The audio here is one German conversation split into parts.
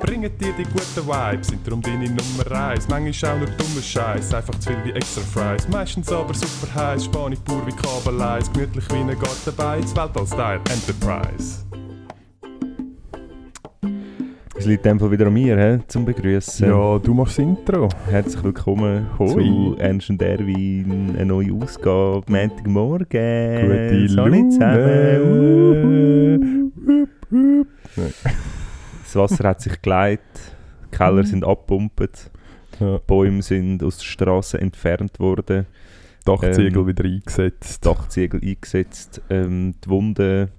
bringen dir die guten Vibes, sind darum deine Nummer 1. Manchmal auch nur dummer Scheiß, einfach zu viel wie extra Fries. Meistens aber super heiß, Spanisch pur wie Kabeleis, gemütlich wie ein Gartenbeiz, Weltall-Style Enterprise. Es liegt einfach wieder an mir, he, zum Begrüßen. Ja, du machst das Intro. Herzlich willkommen zu Ernst und Erwin, eine neue Ausgabe, Montagmorgen. Gute Sonne zusammen. Laune. Das Wasser hat sich geleitet, die Keller sind abgepumpt, Ja. Bäume sind aus der Straße entfernt worden, Dachziegel Ähm, wieder eingesetzt. Dachziegel eingesetzt, ähm, die Wunden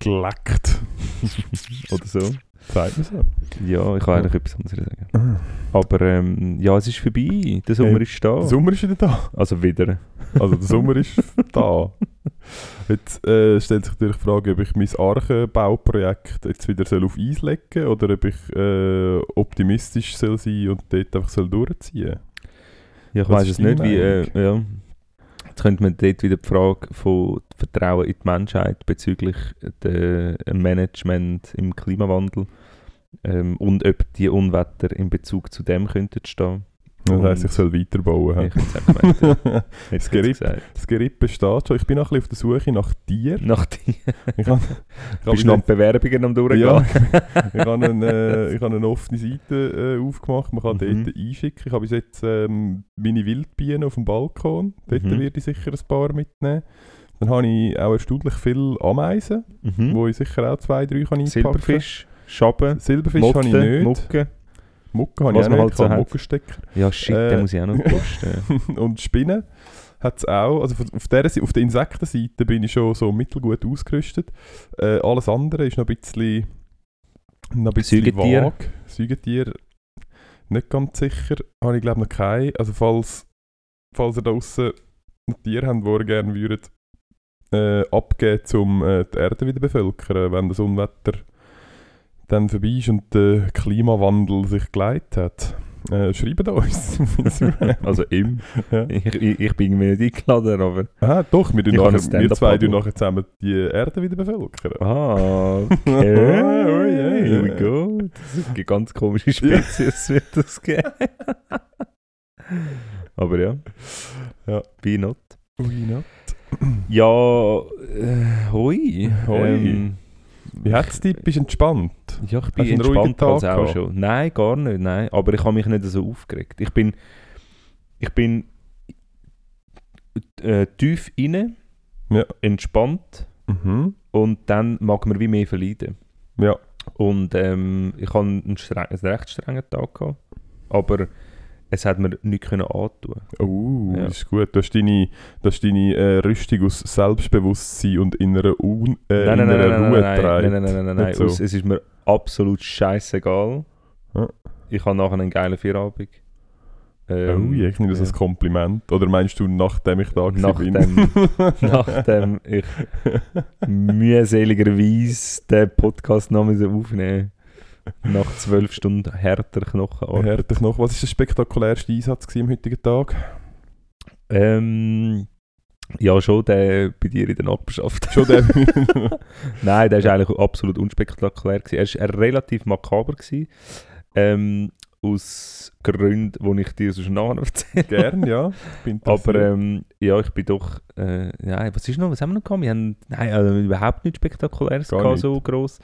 Geleckt. oder so. Sagt man so. Ja, ich kann eigentlich etwas anderes sagen. Aber ähm, ja, es ist vorbei, der Sommer Hey, ist da. Der Sommer ist wieder da. Also wieder. Also der Sommer ist da. Jetzt äh, stellt sich natürlich die Frage, ob ich mein Archenbauprojekt jetzt wieder soll auf Eis legen soll oder ob ich äh, optimistisch soll sein und dort einfach soll durchziehen Ja, ich weiß es nicht, wie. Äh, ja. Jetzt könnte man dort wieder die Frage von Vertrauen in die Menschheit bezüglich dem Management im Klimawandel ähm, und ob die Unwetter in Bezug zu dem könnten stehen. Das Und- heisst, ich soll weiterbauen. Ich hätte es gemeint. ja. Ich Das jetzt Geripp. gesagt. Das Geripp besteht schon. Ich bin noch ein bisschen auf der Suche nach dir. Nach dir. Ich habe, ich Bist du noch Bewerbungen am Durchgehen? Ja, ich habe eine, äh, ich habe eine offene Seite äh, aufgemacht, man kann Mhm. dort einschicken. Ich habe bis jetzt ähm, meine Wildbienen auf dem Balkon, dort Mhm. werde ich sicher ein paar mitnehmen. Dann habe ich auch erstaunlich viele Ameisen, Mhm. wo ich sicher auch zwei, drei kann einpacken Silberfisch, Schaben, Silberfisch Motte, habe ich nicht. Mucke. Mucke habe Was ich auch nicht, halt ich so. Muckenstecker. Ja, shit, Äh, den muss ich auch noch posten. Und Spinnen hat es auch. Also auf, der, auf der Insektenseite bin ich schon so mittelgut ausgerüstet. Äh, alles andere ist noch ein bisschen, noch ein bisschen Säugetier? vage. Säugetier nicht ganz sicher. Habe ich glaube noch keine. Also falls, falls ihr da draussen ein Tier habt, das ihr gerne würdet, äh, abgeben, um äh, die Erde wieder bevölkern, wenn das Unwetter dann vorbei ist und der Klimawandel sich geleitet hat. Äh, schreibt uns. also im. Ja. Ich, ich, ich bin mir nicht eingeladen, aber... Ah, doch, wir, nachher, wir zwei tun nachher zusammen die Erde wieder bevölkern. Ah, Oh, okay. yeah. Here we go. Das ist eine ganz komische Spezies, wird das geben. Aber ja. Ja. Why not? Ui, ne? Ja, äh, hoi. Hoi. Ähm, Wie hat's dich? Bist du entspannt? ja, ich bin entspannt als auch gehabt? schon. Nein, gar nicht, nein. Aber ich habe mich nicht so aufgeregt. Ich bin, ich bin äh, tief inne, Ja. entspannt Mhm. und dann mag man wie mehr verleiden. Ja. Und ähm, ich hatte einen, streng, einen recht strengen Tag, gehabt, aber es hat mir nichts können antun. Oh, Ja. das ist gut. Du hast deine, du hast deine äh, Rüstung aus Selbstbewusstsein und innerer, Un äh, nein, nein, nein, innerer nein, Ruhe nein, nein, nein, nein, nein, nein, nein. So. Es ist mir absolut scheißegal. Ja. Ich habe nachher einen geilen Feierabend. Oh, Ähm, ja, ich nehme das ja. als Kompliment. Oder meinst du, nachdem ich da gewesen bin? Nachdem, nachdem ich mühseligerweise den Podcast noch aufnehmen Nach zwölf Stunden härter. Hört dich noch, was ist der spektakulärste Einsatz am heutigen Tag? Ähm, ja, schon der bei dir in der Nachbarschaft. Schon der. Nein, der war eigentlich absolut unspektakulär. Gewesen. Er war relativ makaber. Gewesen, ähm, aus Gründen, die ich dir sonst nachher erzähle. Gern, ja. Aber ähm, ja, ich bin doch. Äh, ja, was ist noch? Was haben wir noch gehabt? Wir haben nein, also überhaupt nichts Spektakuläres Gar gehabt, nicht. so gross.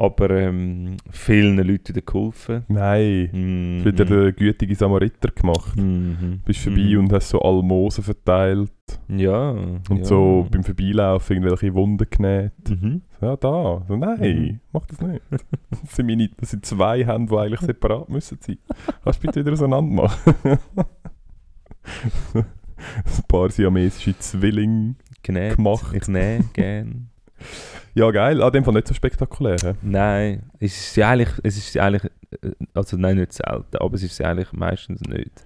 Aber ähm, vielen Leuten geholfen. Nein. Mhm. Hast wieder den gütigen Samariter gemacht. Mhm. Bist vorbei Mhm. und hast so Almosen verteilt Ja. und ja. so beim Vorbeilaufen irgendwelche Wunden genäht. Mhm. Ja, da. So, nein, Mhm. mach das nicht. Das sind, meine, das sind zwei Hände, die eigentlich separat müssen sein. Kannst du bitte wieder auseinander machen? Ein paar siamesische Zwillinge. Genäht. Gemacht. Ich nähe gern. Ja, geil. An dem Fall nicht so spektakulär. hä? Nein, es ist eigentlich, es ist eigentlich, äh, also nein, nicht selten, aber es ist eigentlich meistens nicht.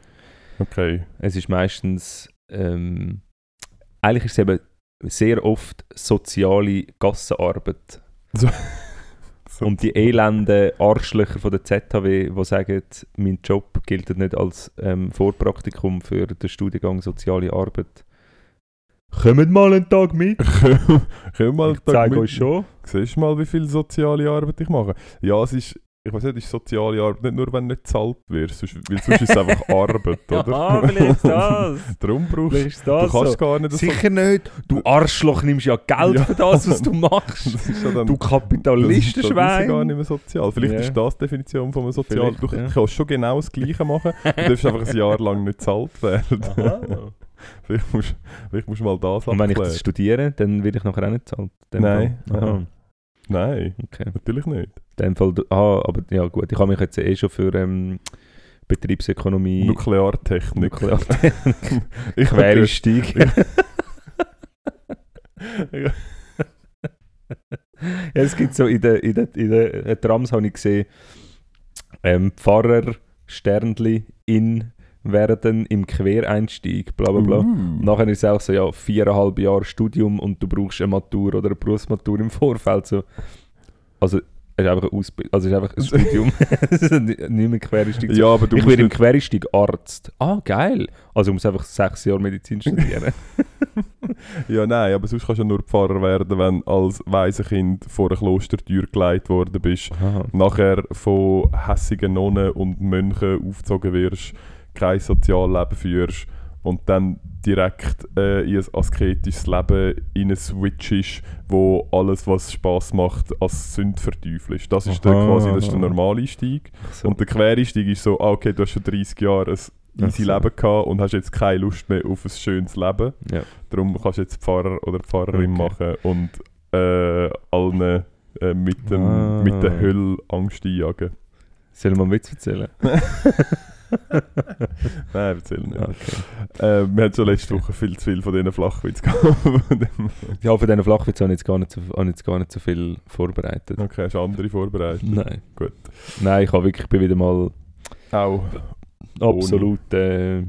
Okay. Es ist meistens, ähm, eigentlich ist es eben sehr oft soziale Gassenarbeit. So. Und die elenden Arschlöcher von der ZHW, die sagen, mein Job gilt nicht als ähm, Vorpraktikum für den Studiengang Soziale Arbeit. Kommt mal einen Tag mit. Können mal Ich zeige euch schon. Siehst du mal, wie viel soziale Arbeit ich mache? Ja, es ist, ich weiß nicht, es ist soziale Arbeit nicht nur, wenn du nicht gezahlt wirst, sonst, weil sonst ist es einfach Arbeit, oder? Ja, vielleicht ist das. Darum brauchst ist das du kannst so. gar nicht so... Sicher nicht. Du Arschloch nimmst ja Geld Ja. für das, was du machst. Ja dann, Du das ist, das ist ja Kapitalistenschwein. gar nicht mehr sozial. Vielleicht Ja. ist das die Definition von einem Sozial... Vielleicht, Du ja. kannst schon genau das Gleiche machen, du darfst einfach ein Jahr lang nicht gezahlt werden. vielleicht, musst, vielleicht musst du mal das Und wenn ich das abklären. studiere, dann werde ich nachher auch nicht zahlt. Nein. Ja. Nein, Okay. natürlich nicht. In dem Fall, ah, aber ja gut, ich habe mich jetzt eh schon für ähm, Betriebsökonomie, Nukleartechnik. Nukleartechnik, ich Quereinstieg. Ja. Es gibt so in den in der, in der äh, Trams habe ich gesehen, ähm, Pfarrer Sternli in werden im Quereinstieg, bla bla bla. Uh. Nachher ist es auch so, ja, viereinhalb Jahre Studium und du brauchst eine Matur oder eine Berufsmatur im Vorfeld. So. Also, es ist einfach eine Ausbildung, also es ist einfach ein Studium. Es ist nicht mehr Quereinstieg. Ja, aber du ich musst werde im Quereinstieg Arzt. Ah, geil. Also ich muss einfach sechs Jahre Medizin studieren. ja, nein, aber sonst kannst du ja nur Pfarrer werden, wenn du als Waisenkind vor eine Klostertür geleitet worden bist, Aha. nachher von hässigen Nonnen und Mönchen aufgezogen wirst, kein Sozialleben führst und dann direkt äh, in ein asketisches Leben in switchest, wo alles, was Spaß macht, als Sünd verteufelst. Das ist der, Aha. quasi das ist der Normaleinstieg. So. Und der Quereinstieg ist so, ah, okay, du hast schon 30 Jahre ein easy so. Leben gehabt und hast jetzt keine Lust mehr auf ein schönes Leben. ja. Darum kannst du jetzt Pfarrer oder Pfarrerin Okay. machen und äh, allen äh, mit, dem, Ah. mit der Hölle Angst einjagen. Soll ich mal einen Witz erzählen? Nein, erzähl nicht. Okay. Äh, wir hatten schon letzte Woche viel zu viel von diesen Flachwitz gehabt. Ja, von diesen Flachwitz habe ich jetzt gar nicht so, habe jetzt gar nicht so viel vorbereitet. okay, hast du andere vorbereitet? Nein. Gut. Nein, ich habe wirklich, ich bin wieder mal Auch. absolut äh,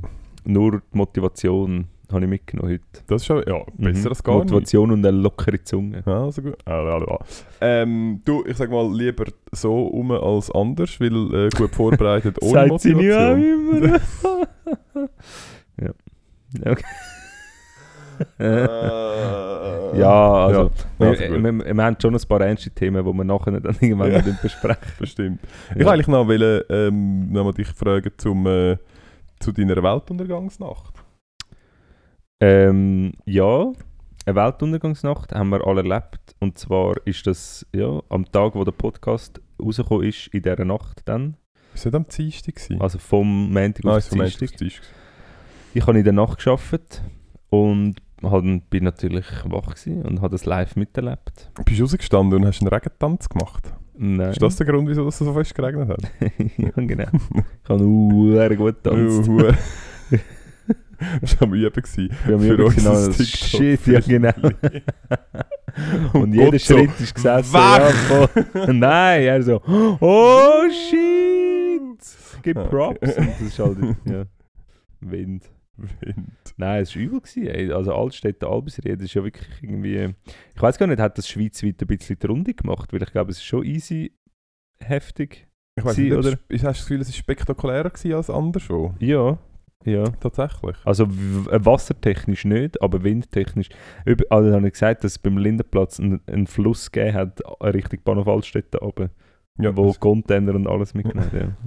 nur die Motivation habe ich mitgenommen heute. Das ist schon, ja, besser Mhm. als gar nicht. Motivation und eine lockere Zunge. Ja, also gut. Ah. Ähm, du, ich sag mal, lieber so um als anders, weil äh, gut vorbereitet ohne Sagt sie nie auch Motivation. immer. ja. Okay. Äh, ja, also, Ja, wir, also wir, wir, wir haben schon ein paar ernste Themen, die wir nachher dann irgendwann Ja. besprechen. Bestimmt. Ich Ja. wollte eigentlich noch, wollen, ähm, noch mal dich fragen zum, äh, zu deiner Weltuntergangsnacht. Ähm, ja, eine Weltuntergangsnacht haben wir alle erlebt. Und zwar ist das ja, am Tag, wo der Podcast rausgekommen ist, in dieser Nacht dann. Ist das am Dienstag? gewesen? Also vom Montag Ah, auf Montag Dienstag. auf Dienstag. Ich habe in der Nacht gearbeitet und bin natürlich wach und habe das live miterlebt. Bist du rausgestanden und hast einen Regentanz gemacht? Nein. Ist das der Grund, wieso es so fest geregnet hat? ja, genau. Ich habe uh, gut getanzt. Hure. Das war am Üben. gewesen. Wir haben für übrigens genau das TikTok. Shit, ja genau. Und Und jeder Gott so, Schritt ist gesessen. wach! Ja. Nein, er so, oh shit! Gib Ah, okay. Props. Und das ist halt, ja, Wind. Wind. Nein, es war übel. Gewesen, ey. Also Altstädte, Albisried, das ist ja wirklich irgendwie... Ich weiß gar nicht, hat das schweizweit ein bisschen die Runde gemacht? Weil ich glaube, es ist schon easy heftig. Ich weiß nicht, oder? Hast du das Gefühl, es war spektakulärer als anderswo? Ja, ja. Tatsächlich. Also äh, wassertechnisch nicht, aber windtechnisch. Über, also habe ich gesagt, dass es beim Lindenplatz einen, einen Fluss gegeben hat, äh, Richtung Bahnhof Altstädte runter, Ja, wo Container und alles mitgenommen haben.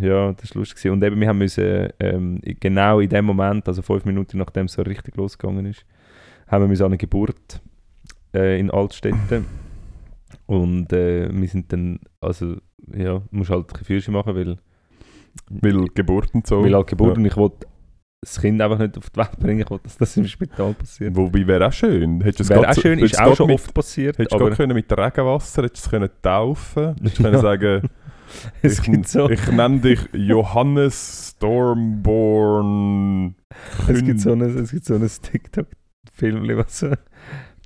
Ja. ja, das war lustig. Und eben, wir haben müssen, ähm, genau in dem Moment, also fünf Minuten nachdem es so richtig losgegangen ist, haben wir müssen an eine Geburt äh, in Altstädte. Und äh, wir sind dann, also ja, musst halt ein Füße machen, weil, Weil Geburt und so. weil halt Geburt und ich wollte das Kind einfach nicht auf die Welt bringen, ich wollte, dass das im Spital passiert. Wobei wäre auch schön. Wäre auch so- schön, ist auch schon mit, oft passiert, Hättest du können mit Regenwasser hättest du es können taufen Hättest du Ja. können sagen, es ich, so, ich nenne dich Johannes Stormborn. es gibt so ein, es gibt so ein TikTok-Film, was so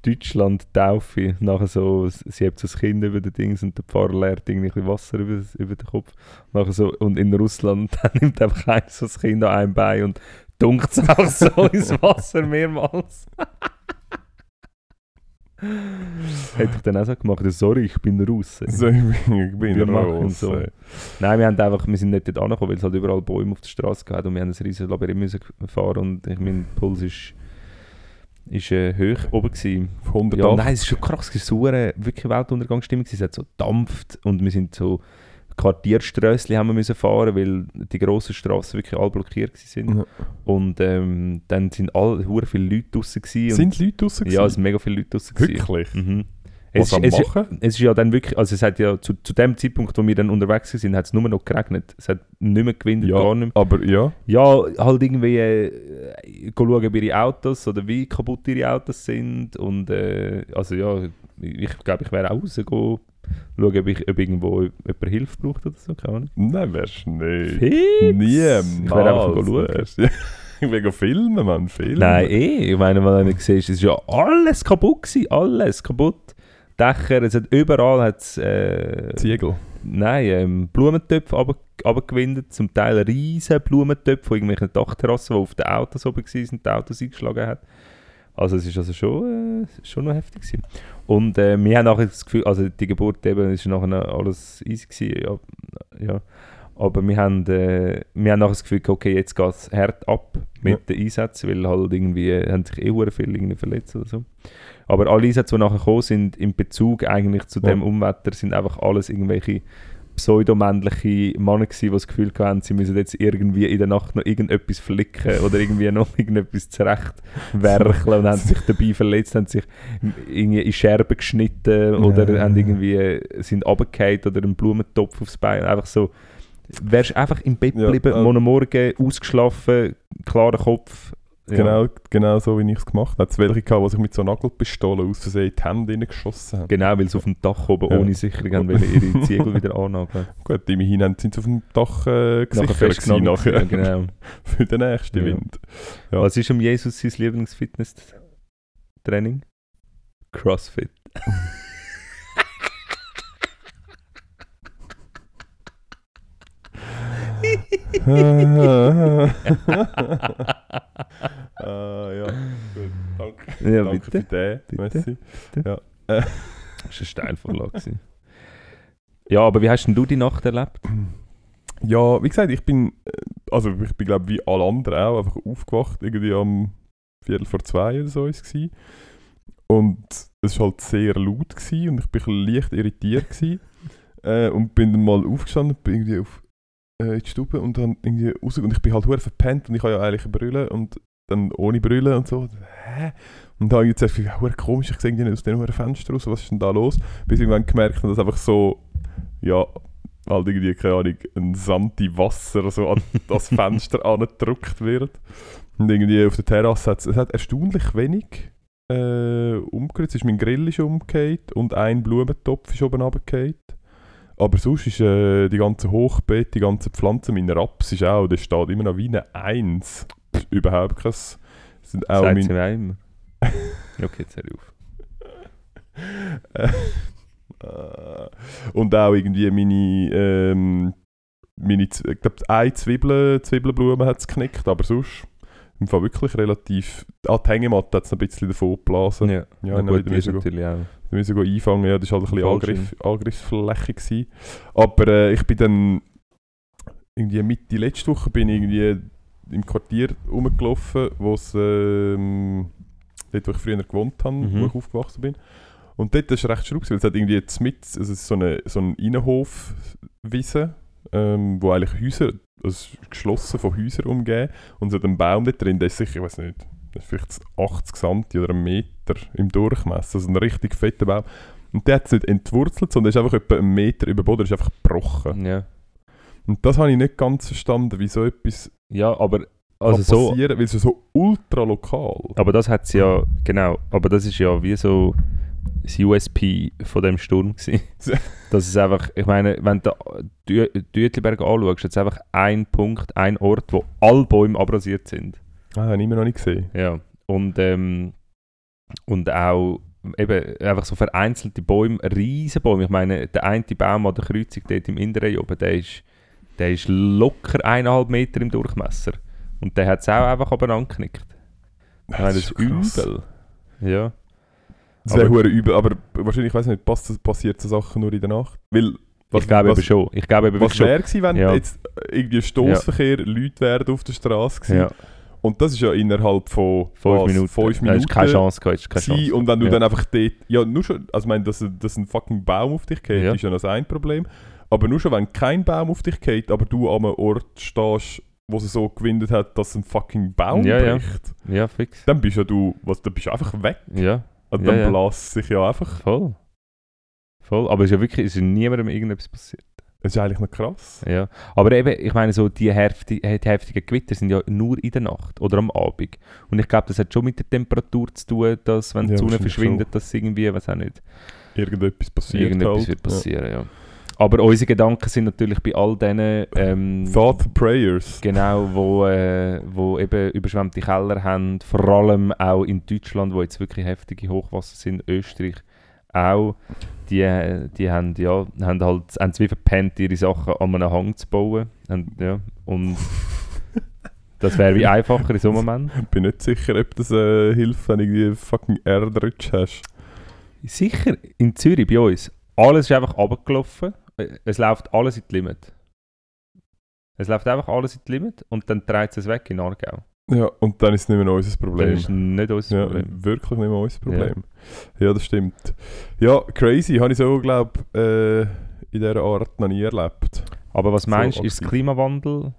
Deutschland Taufe, nachher so, sie hebt so das Kind über den Dings und der Pfarrer leert irgendwie ein Wasser über, über den Kopf. Nachher so, und in Russland dann nimmt einfach einer so das Kind an einem Bein und dunkt es auch so ins Wasser mehrmals. Hätte ich dann auch so gemacht, ja, sorry, ich bin Russe. So, ich bin, ich bin Wir machen raus. so. Nein, wir, haben einfach, wir sind nicht dort angekommen, weil es halt überall Bäume auf der Straße gab und wir haben ein riesiges Labyrinth müssen fahren und ich, mein Puls ist, ist äh, hoch oben gewesen. Auf 108. Ja, nein, es ist schon krass, es war eine wirklich Weltuntergangsstimmung, es hat so dampft und wir sind so Quartierströssli haben wir müssen fahren, weil die grossen Straßen wirklich alle blockiert waren. Ja. Und ähm, dann sind alle, hure viele Leute draussen gewesen. Sind Leute draussen und, Ja, es sind mega viele Leute gewesen. Wirklich? Mhm. Es, ist- es, ist- es ist ja dann wirklich, also es hat ja zu, zu dem Zeitpunkt, wo wir dann unterwegs sind, hat es nur noch geregnet. Es hat nicht mehr gewindet, Ja. gar nicht mehr. Aber ja. Ja, halt irgendwie äh, schauen, ob ihre Autos oder wie kaputt ihre Autos sind und äh, also ja, ich glaube, ich wäre auch rausgegangen, schauen, ob, ich, ob irgendwo jemand Hilfe braucht oder so, keine Ahnung. Nein, wärst du nicht. Fix! Niemals. Ich wäre einfach schauen. wärst du- Ich will filmen, Mann. Filmen. Nein, eh, ich meine, wenn du siehst, es ist ja alles kaputt gewesen, alles kaputt. Dächer, es hat überall hat's, äh, Ziegel. Nein, ähm, Blumentöpfe runtergewindet, zum Teil riesige Blumentöpfe von irgendwelchen Dachterrassen, die auf den Autos oben waren, die Autos eingeschlagen hat. Also es ist also schon, äh, schon noch heftig gewesen. Und äh, wir haben nachher das Gefühl, also die Geburt eben, ist nachher alles easy gewesen, ja, ja. Aber wir haben, äh, wir haben nachher das Gefühl, okay, jetzt geht es hart ab mit Ja. den Einsätzen, weil halt irgendwie, äh, haben sich eh viele irgendwie verletzt oder so. Aber alle Einsätze, die nachher gekommen sind, in Bezug eigentlich zu Ja. dem Umwetter, sind einfach alles irgendwelche pseudomännliche Männer gewesen, die das Gefühl hatten, sie müssen jetzt irgendwie in der Nacht noch irgendetwas flicken oder irgendwie noch irgendetwas zurechtwerkeln und haben sich dabei verletzt, haben sich irgendwie in Scherben geschnitten oder Ja. haben irgendwie äh, sind runtergefallen oder einen Blumentopf aufs Bein. Einfach so, wärst einfach im Bett Ja, geblieben, äh. morgen ausgeschlafen, klarer Kopf. Ja. Genau, genau so, wie ich es gemacht habe. Es welche gehabt, die sich mit so Nagelpistolen aus Versehen in die Hände reingeschossen haben. Genau, weil sie auf dem Dach oben Ja. ohne Sicherung haben wollen ihre Ziegel wieder annageln. Gut, immerhin haben- sind sie auf dem Dach äh, Nachher gesichert gewesen, nachher. Ja, genau. Für den nächsten Ja. Wind. Ja. Was ist um Jesus sein Lieblingsfitness-Training? Crossfit. ah, ja, gut. Danke. Ja, Danke bitte. für den. Bitte. Ja. Das war eine Steilvorlage. ja, aber wie hast denn du die Nacht erlebt? Ja, wie gesagt, ich bin, äh, also ich bin glaube wie alle anderen auch einfach aufgewacht, irgendwie am Viertel vor zwei oder so ist es. Und es war halt sehr laut gewesen und ich bin ein leicht irritiert gewesen. äh, und bin dann mal aufgestanden, bin irgendwie auf äh, in die Stube und dann irgendwie raus und ich bin halt hure verpennt und ich habe ja eigentlich Brille und dann ohne Brille und so. Hä? Und da habe ich jetzt gedacht, hure komisch, ich sehe nicht aus dem Fenster raus, was ist denn da los? Bis ich irgendwann gemerkt habe, dass einfach so, ja, halt irgendwie, keine Ahnung, ein Santi Wasser so an das Fenster angedrückt wird. Und irgendwie auf der Terrasse hat es hat erstaunlich wenig äh, umgerührt. Es ist mein Grill ist umgekehrt und ein Blumentopf ist oben runtergefallen. Aber sonst ist äh, die ganze Hochbeet, die ganze Pflanze, mein Raps ist auch, der steht immer noch wie eine Eins. Das Überhaupt kein... Sind auch Sagt mein. Okay, jetzt hör auf. Äh, und auch irgendwie meine, ähm, meine ich glaube, eine Zwiebel, Zwiebelblume hat es geknickt, aber sonst im Fall wirklich relativ... Ah, die Hängematte hat es ein bisschen davon geblasen. Ja, Ja, ja dann gut, die ist natürlich auch. Wir müssen einfangen, ja, das war halt ein bisschen. Angriff, Angriffsfläche. Gewesen. Aber äh, ich bin dann irgendwie Mitte letzte Woche bin ich irgendwie im Quartier rumgelaufen, wo es ähm, dort, wo ich früher gewohnt habe, Mhm. wo ich aufgewachsen bin. Und dort war es recht schraub, weil es hat irgendwie mit, also so eine, so ein Innenhofwiese, ähm, wo eigentlich Häuser, also geschlossen von Häusern umgeben und hat einen Baum dort drin, der ist sicher, ich weiß nicht, vielleicht 80 cm oder einen Meter im Durchmesser, also ein richtig fetter Baum. Und der hat es nicht entwurzelt, sondern ist einfach etwa einen Meter über den Boden, ist einfach gebrochen. Ja. Und das habe ich nicht ganz verstanden, wie so etwas ja, aber also so, passieren weil es so ultra lokal. aber das hat ja, genau, aber das ist ja wie so das USP von dem Sturm gewesen. das ist einfach, ich meine, wenn du Uetliberg anschaust, ist einfach ein Punkt, ein Ort, wo alle Bäume abrasiert sind. Ah, habe ich immer noch nicht gesehen. Ja, und, ähm, und auch eben einfach so vereinzelte Bäume, riesen Bäume. Ich meine, der eine Baum an der Kreuzung dort im Inneren oben, der ist, der ist locker eineinhalb Meter im Durchmesser. Und der hat es auch einfach abeinander geknickt. Meine, das ist krass. übel. Ja. Das wäre Aber- hure übel, aber wahrscheinlich, ich weiß nicht, passt, passiert so Sachen nur in der Nacht? Weil, ich glaube was, eben schon. Ich glaube eben Was wäre gewesen, wenn Ja. jetzt irgendwie Stoßverkehr, Leute wären auf der Straße gewesen? Ja, Und das ist ja innerhalb von fünf was, Minuten. fünf Da Minuten hast keine Chance keine. Chance. Und wenn du Ja. dann einfach dort, ja nur schon, also ich meine, dass, dass ein fucking Baum auf dich geht, Ja. ist ja noch ein Problem. Aber nur schon, wenn kein Baum auf dich geht, aber du an einem Ort stehst, wo es so gewindet hat, dass ein fucking Baum Ja, ja. bricht, Ja, fix. dann bist ja du, was, dann bist du einfach weg. Ja, Und Ja, dann ja. bläst sich ja einfach. voll. Voll. Aber es ist ja wirklich, es ist niemandem irgendetwas passiert. Das ist eigentlich noch krass. Ja, aber eben, ich meine, so die, hefti die heftigen Gewitter sind ja nur in der Nacht oder am Abend. Und ich glaube, das hat schon mit der Temperatur zu tun, dass, wenn Ja, die Sonne verschwindet, dass irgendwie, was auch nicht, Irgendetwas passiert irgendetwas halt. wird passieren, ja. Aber unsere Gedanken sind natürlich bei all denen, ähm. Thought Prayers. genau, wo, äh, wo eben überschwemmte Keller haben, vor allem auch in Deutschland, wo jetzt wirklich heftige Hochwasser sind, Österreich auch, die, die haben, ja, haben halt haben wie verpennt, ihre Sachen an einem Hang zu bauen. Und, ja, und das wäre wie einfacher in so einem Moment. Ich bin nicht sicher, ob das äh, hilft, wenn du irgendwie fucking Erdrutsch hast. Sicher, in Zürich bei uns, alles ist einfach runtergelaufen, es läuft alles in die Limit. Es läuft einfach alles in die Limit und dann dreht es weg in Aargau. Ja, und dann ist es nicht mehr unser Problem. Das ist nicht unser Ja, Problem. wirklich nicht mehr unser Problem. Ja, das stimmt. Ja, crazy. Habe ich so, glaube ich, äh, in dieser Art noch nie erlebt. Aber was So meinst du, ist. Klimawandel?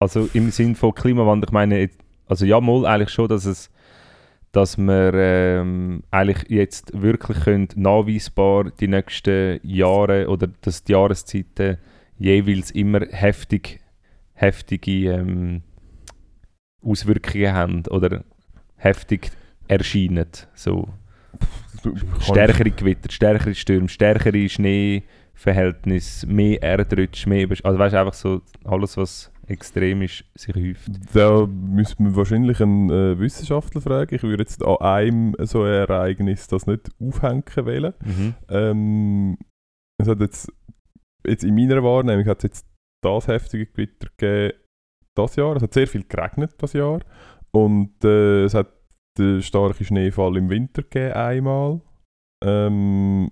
Also im Sinn von Klimawandel, ich meine, also ja, mal eigentlich schon, dass es dass wir ähm, eigentlich jetzt wirklich können nachweisbar die nächsten Jahre oder dass die Jahreszeiten jeweils immer heftig, heftige ähm, Auswirkungen haben oder heftig erscheinen. So stärkere Gewitter, stärkere Stürme, stärkere Schneeverhältnisse, mehr Erdrutsch, mehr Also weißt du, einfach so alles, was extrem ist, sich häuft. Da müsste man wahrscheinlich einen äh, Wissenschaftler fragen. Ich würde jetzt an einem so ein Ereignis das nicht aufhängen wollen. Mhm. Ähm, es hat jetzt, jetzt in meiner Wahrnehmung hat es jetzt das heftige Gewitter gegeben, das Jahr. Es hat sehr viel geregnet das Jahr. Und äh, es hat den starken Schneefall im Winter gegeben, einmal. Ähm,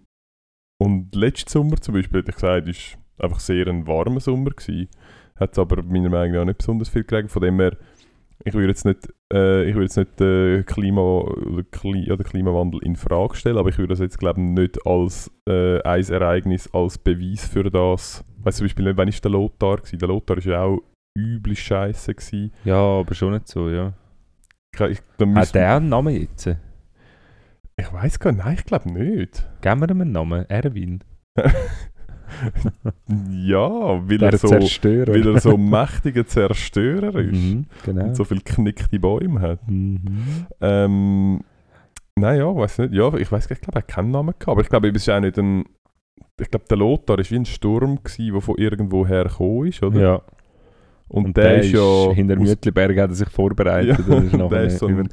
und letzten Sommer zum Beispiel, hätte ich gesagt, ist einfach sehr ein warmer Sommer gewesen. Hat es aber meiner Meinung nach nicht besonders viel geregnet. Von dem her, ich würde jetzt nicht, äh, ich würde jetzt nicht äh, Klima oder, Kli den Klimawandel in Frage stellen, aber ich würde das jetzt glaube ich nicht als äh, ein Ereignis als Beweis für das. Weißt zum Beispiel wann ist der Lothar gewesen? Der Lothar ist ja auch übel scheiße gewesen. Ja, aber schon nicht so, ja. Ich, ich, Hat der einen Namen jetzt? ich weiß gar nicht, nein, ich glaube nicht. Geben wir ihm einen Namen? Erwin. Ja, weil Der er so, Zerstörer. weil er so mächtiger Zerstörer ist Mhm, genau. und so viele knickte Bäume hat. Mhm. Ähm, nein, ja, weiß nicht. Ja, ich weiß, ich glaube, er hat keinen Namen gehabt. Aber ich glaube, ist auch nicht ein. Ich glaube, der Lothar war wie ein Sturm, gewesen, der von irgendwo her gekommen ist, oder? Ja. Und, der, ist ja hinter Mütliberg hat er sich vorbereitet Ja, und ist der nachher ist so ein-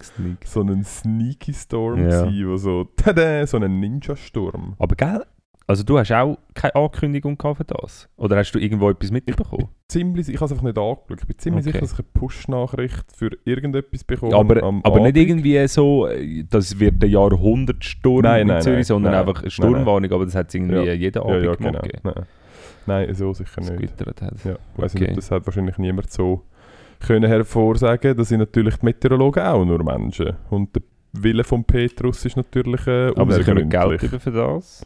so ein Sneaky Storm, Ja. gewesen, wo so, tada, so ein Ninja-Sturm. Aber gell, also du hast auch keine Ankündigung gehabt für das? Oder hast du irgendwo etwas mitbekommen? Ziemlich, ich habe es einfach nicht angeschaut. Ich bin ziemlich Okay. sicher, dass ich eine Push-Nachricht für irgendetwas bekommen aber aber nicht irgendwie so, äh, das wird der Jahrhundertsturm Nein, in nein, Zürich, nein, sondern einfach eine Sturmwarnung, aber das hat es irgendwie Ja. jeden Ja, Abend ja, gemacht. genau. Nein. Nein, so sicher nicht. gewittert hat. Ja, ich weiss Okay. nicht, das hat wahrscheinlich niemand so können hervorsagen. Das sind natürlich die Meteorologen auch nur Menschen. Und der Wille von Petrus ist natürlich äh, Aber sie können. Geld über für das.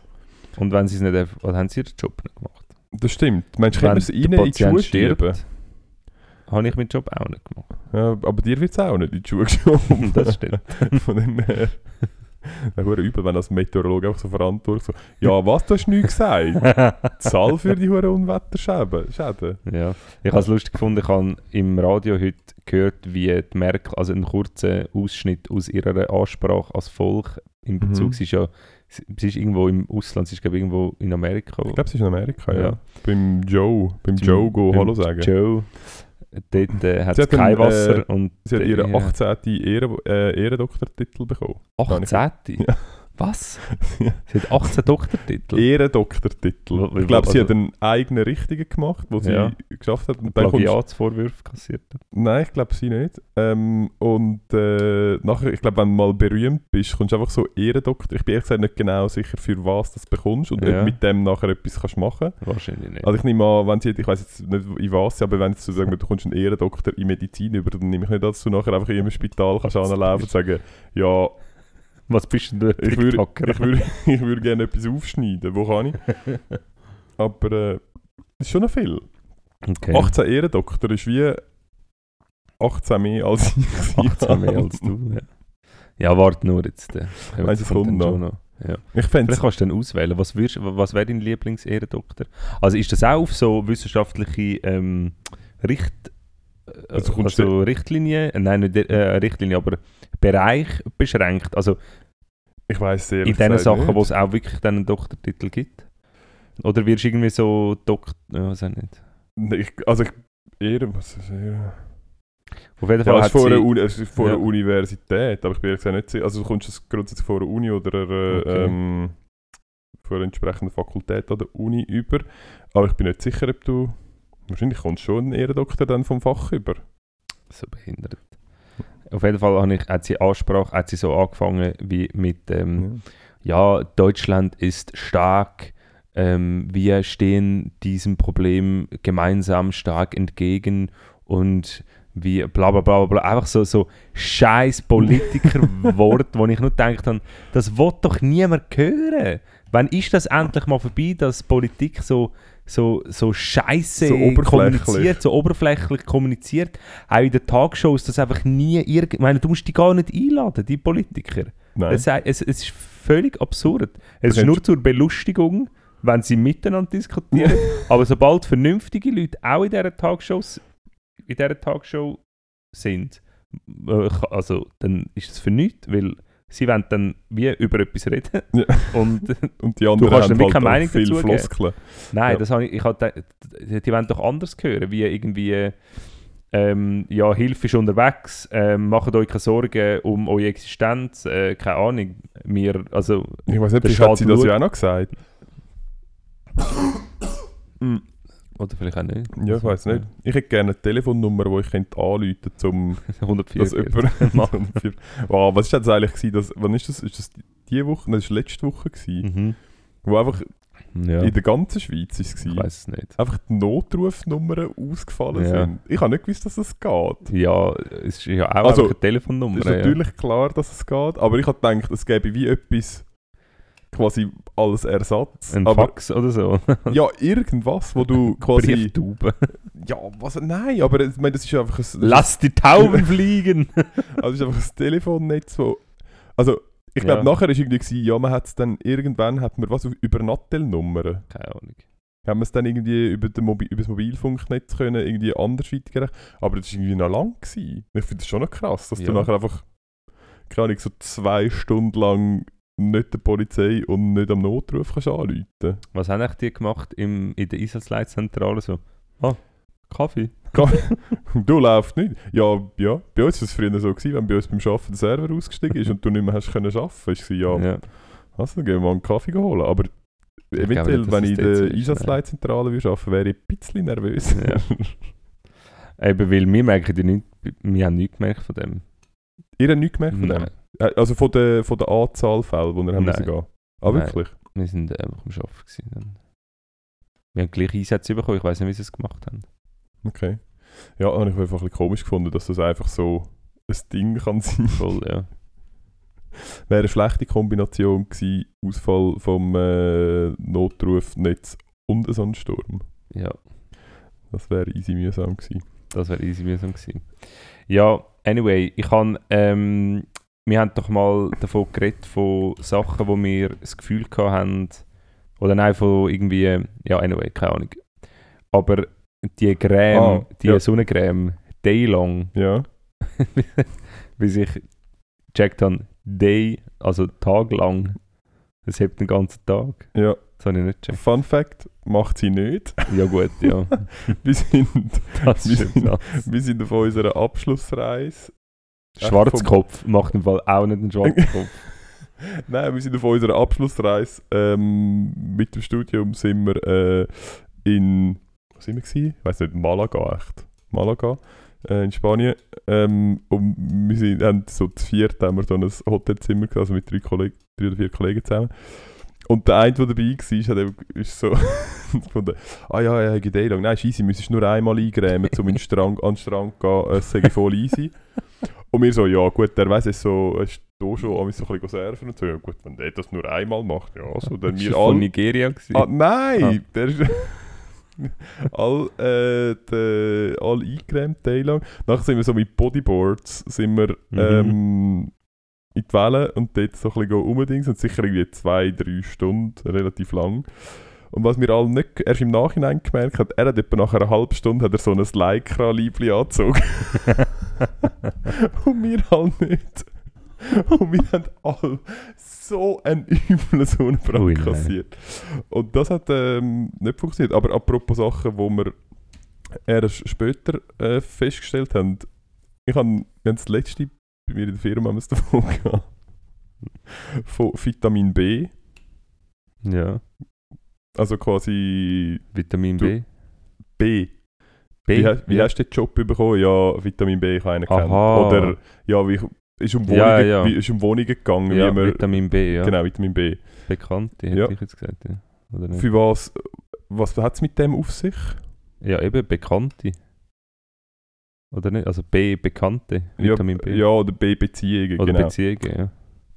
Und wenn sie es nicht, oder haben sie ihren Job nicht gemacht? Das stimmt. Meinst du, können wir es der ihnen in die Schuhe habe ich meinen Job auch nicht gemacht. Ja, aber dir wird es auch nicht in die Schuhe geschoben. das stimmt. Von dem her. Dann wäre übel, wenn als Meteorologe einfach so verantwortlich so, ja, was, du hast nichts gesagt? Zahl für die hohen Unwetterschäden. Schäden. Ja. Ich habe es lustig gefunden, ich habe im Radio heute gehört, wie die Merkel, also einen kurzen Ausschnitt aus ihrer Ansprache als Volk in Bezug, Mhm. sie ist ja, sie ist irgendwo im Ausland, sie ist glaube irgendwo in Amerika. Ich glaube, sie ist in Amerika, ja. Ja. Beim Joe, beim Joe go Beim Hallo sagen. Joe, dort äh, hat Sie kein einen, Wasser äh, und Sie hat äh, ihren ja. 18. Ehren, äh, Ehrendoktortitel bekommen. 18. Ja. Was? Sie hat 18 Doktortitel. Ehrendoktortitel. Wo- Ich glaube, sie also- hat einen eigenen richtigen gemacht, wo sie Ja. geschafft hat. Und dann Plagiatsvorwürfe kassiert hat. nein, ich glaube sie nicht. Ähm, und äh, nachher, ich glaube, wenn du mal berühmt bist, kommst du einfach so Ehrendoktor. Ich bin ehrlich gesagt nicht genau sicher, für was du das bekommst und ob Ja. du mit dem nachher etwas kannst machen Wahrscheinlich nicht. Also ich nehme an, wenn sie, ich weiß jetzt nicht in was, aber wenn sie sagen, du kommst einen Ehrendoktor in Medizin über, dann nehme ich nicht, an, dass du nachher einfach in einem Spital kannst anlaufen und sagen, ja, Was bist denn du? ein ich würde ich würd, ich würd gerne etwas aufschneiden, wo kann ich? Aber äh, das ist schon noch viel. okay. 18 Ehrendoktor ist wie 18 mehr als ich. 18 mehr als du. Ja, ja warte nur jetzt. Äh. Meinst du, es kommt noch? Ja. Ich Vielleicht kannst du dann auswählen. Was, würdest- was wäre dein Lieblingsehrendoktor? Also ist das auch auf so wissenschaftliche ähm, Richt, äh, Also also Richtlinien, äh, nein nicht äh, Richtlinie, aber Bereich beschränkt? Also ich weiß sehr in den Sachen, wo es auch wirklich dann einen Doktortitel gibt? Oder wirst du irgendwie so Doktor... Ja, weiß nicht. ich, Also ich, Ehren, was ist Ehren? Auf jeden Ja, Fall es hat ist vor, einer, Uni, es ist vor Ja. einer Universität, aber ich bin ehrlich gesagt nicht sicher. Also du kommst es grundsätzlich vor einer Uni oder einer, Okay. ähm, vor einer entsprechenden Fakultät an der Uni über. Aber ich bin nicht sicher, ob du... Wahrscheinlich kommst du schon einen Ehrendoktor dann vom Fach über. so behindert. Auf jeden Fall habe ich, hat sie Ansprache, hat sie so angefangen wie mit ähm, ja, Deutschland ist stark, ähm, wir stehen diesem Problem gemeinsam stark entgegen und wie bla bla bla bla, einfach so, so scheiß Politikerwort, wo ich nur gedacht habe, das will doch niemand hören. Wann ist das endlich mal vorbei, dass Politik so, so, so scheiße So kommuniziert, so oberflächlich kommuniziert, auch in den Tagshows, dass einfach nie irgend... Ich meine, du musst die gar nicht einladen, die Politiker. Nein. Es, es, es ist völlig absurd. Es ist nur zur Belustigung, wenn sie miteinander diskutieren. aber sobald vernünftige Leute auch in dieser Tagshow, in dieser Tagshow sind, äh, also dann ist es für nichts, weil sie wollen dann wie über etwas reden. Ja. Und Und die anderen kannst haben nämlich keine Meinung viel dazu. Floskeln. Nein, Ja. das habe ich, ich gedacht, die, wollen doch anders hören, wie irgendwie, ähm, ja, Hilfe ist unterwegs, ähm, macht euch keine Sorgen um eure Existenz, äh, keine Ahnung, wir, also, Ich weiß nicht, vielleicht hat sie das ja auch noch gesagt. oder vielleicht auch nicht. Ja, ich weiß nicht. Ich hätte gerne eine Telefonnummer, wo ich könnte anrufen könnte, um 104. dass jemand... wow, was war das eigentlich? Gewesen, dass, wann ist das? Ist das diese Woche? Nein, das war letzte Woche. Gewesen, mhm. Wo einfach Ja, in der ganzen Schweiz ist es ich weiß es nicht. Einfach die Notrufnummern ausgefallen Ja. sind. Ich habe nicht gewusst, dass das geht. Ja, es ist ja auch Also, eine Telefonnummer. Es ist ja. natürlich klar, dass es geht, aber ich habe gedacht, es gäbe wie etwas quasi als Ersatz. Ein aber Fax oder so. ja, irgendwas, wo du quasi... Brieftaube. Ja, was? Nein, aber ich meine, das ist einfach ein, Lass die Tauben fliegen! also das ist einfach ein Telefonnetz, wo... Also, ich glaube, Ja. nachher war irgendwie, gewesen, ja, man hat es dann, irgendwann hat man was über Nattel-Nummern. Keine Ahnung. Haben wir es dann irgendwie über, den Mobi über das Mobilfunknetz können, irgendwie anders weitergereicht. Aber das war irgendwie noch lang. Gewesen. Ich finde das schon noch krass, dass Ja. du nachher einfach, keine Ahnung, so zwei Stunden lang nicht der Polizei und nicht am Notruf kannst anrufen Was haben eigentlich die gemacht im, in der Einsatzleitzentrale so? Ah, Kaffee. Du läufst nicht. Ja, ja, bei uns war es früher so, gewesen, wenn bei uns beim Arbeiten der Server ausgestiegen ist und du nicht mehr hast können arbeiten, es ja, Ja. also, dann gehen wir mal einen Kaffee holen. Aber glaube eventuell, dass wenn ich in der. Einsatzleitzentrale würde arbeiten wäre ich ein bisschen nervös. Ja. Eben, weil wir merken die nicht, wir haben nichts gemerkt von dem. Ihr habt nichts gemerkt von dem? Nein, Äh, Also von der, von der Anzahl Fälle, die ihr haben Nein. müssen gehen? Ah, wirklich? wir sind einfach am Arbeiten gewesen. Dann. Wir haben gleich Einsätze bekommen, ich weiß nicht, wie sie es gemacht haben. Okay. Ja, habe ich einfach ein bisschen komisch gefunden, dass das einfach so ein Ding kann sein. Voll, ja. Wäre eine schlechte Kombination gewesen, Ausfall vom äh, Notrufnetz und so ein Sturm. Ja, Das wäre easy mühsam gewesen. das wäre easy mühsam gewesen. Ja, anyway, ich habe ähm, wir haben doch mal davon geredet, von Sachen, wo wir das Gefühl haben, oder nein, von irgendwie, ja, anyway, keine Ahnung. Aber die Creme, Ah, die ja. Sonnencreme, day long, Ja. bis ich gecheckt habe, day, also taglang, das hebt den ganzen Tag. Ja. Das habe ich nicht gecheckt. Fun Fact, macht sie nicht. Ja gut, ja, Wir sind, Wir sind- wir sind auf unserer Abschlussreise. Schwarzkopf macht im Fall auch nicht einen Schwarzkopf. Nein, wir sind auf unserer Abschlussreise. Ähm, mit dem Studium sind wir äh, in. Wo sind wir? Gewesen? Ich weiß nicht, Malaga echt. Malaga äh, in Spanien. Ähm, und wir sind, haben so zu viert haben wir so ein Hotelzimmer gehabt, also mit drei, Kollegen, drei oder vier Kollegen zusammen. Und der eine, der dabei war, hat eben, ist so gefunden, ah ja, ja, geht eh lang. Nein, ist easy, müsstest nur einmal eingrämen, um in den Strand, an den Strand zu gehen, es sei voll easy. Und wir so, ja gut, der weiss es so, ist da schon an so ein bisschen surfen und so, ja gut, wenn der das nur einmal macht, ja, so, dann wir war von alle... Nigeria. Gewesen. Ah, nein, Ah. der ist... all, äh, de, all eingecremt, lang. Nachher sind wir so mit Bodyboards, sind wir Mhm. ähm, in die Wellen und dort so ein bisschen umdings und sicher irgendwie zwei, drei Stunden, relativ lang. Und was wir alle nicht erst im Nachhinein gemerkt haben, er hat etwa nach einer halben Stunde hat er so ein Lycra-Liebli angezogen. und wir halt nicht. Und wir haben alle so einen üblen Ui, Sonnenbrand nein. kassiert. Und das hat ähm, nicht funktioniert. Aber apropos Sachen, wo wir erst später äh, festgestellt haben, ich habe wir haben das letzte bei mir in der Firma haben wir es davon gehabt. Von Vitamin B. Ja, Also quasi Vitamin Du- B. B. B. Wie, hast, wie ja. hast du den Job bekommen? Ja, Vitamin B, ich habe. Aha. Oder ja, wie, ist, um Wohnungen, Ja, ja. Wie, ist um Wohnungen gegangen, ja, wie man, Vitamin B, ja. Genau, Vitamin B. Bekannte, hätte Ja. ich jetzt gesagt. Ja. Für was, was hat es mit dem auf sich? Ja, eben Bekannte. Oder nicht? Also B, Bekannte. Ja, Vitamin B. Ja, oder B-Beziehungen, Oder genau. Beziehungen, ja.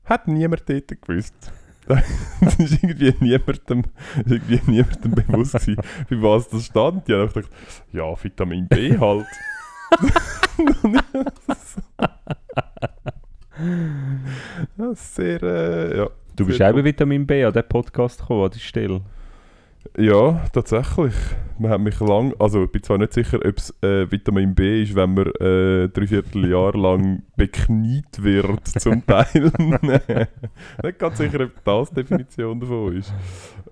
Hat niemand dort gewusst. das ist irgendwie niemandem, irgendwie niemandem bewusst gewesen, für was das stand. Ja, ich dachte, ja, Vitamin B halt. sehr, äh, ja. Du bist auch bei Vitamin B an diesen Podcast gekommen, an die Stelle. Ja, tatsächlich. Man hat mich lang, also ich bin zwar nicht sicher, ob es äh, Vitamin B ist, wenn man äh, dreiviertel Jahr lang bekniet wird, zum Teil. nicht ganz sicher, ob das die Definition davon ist.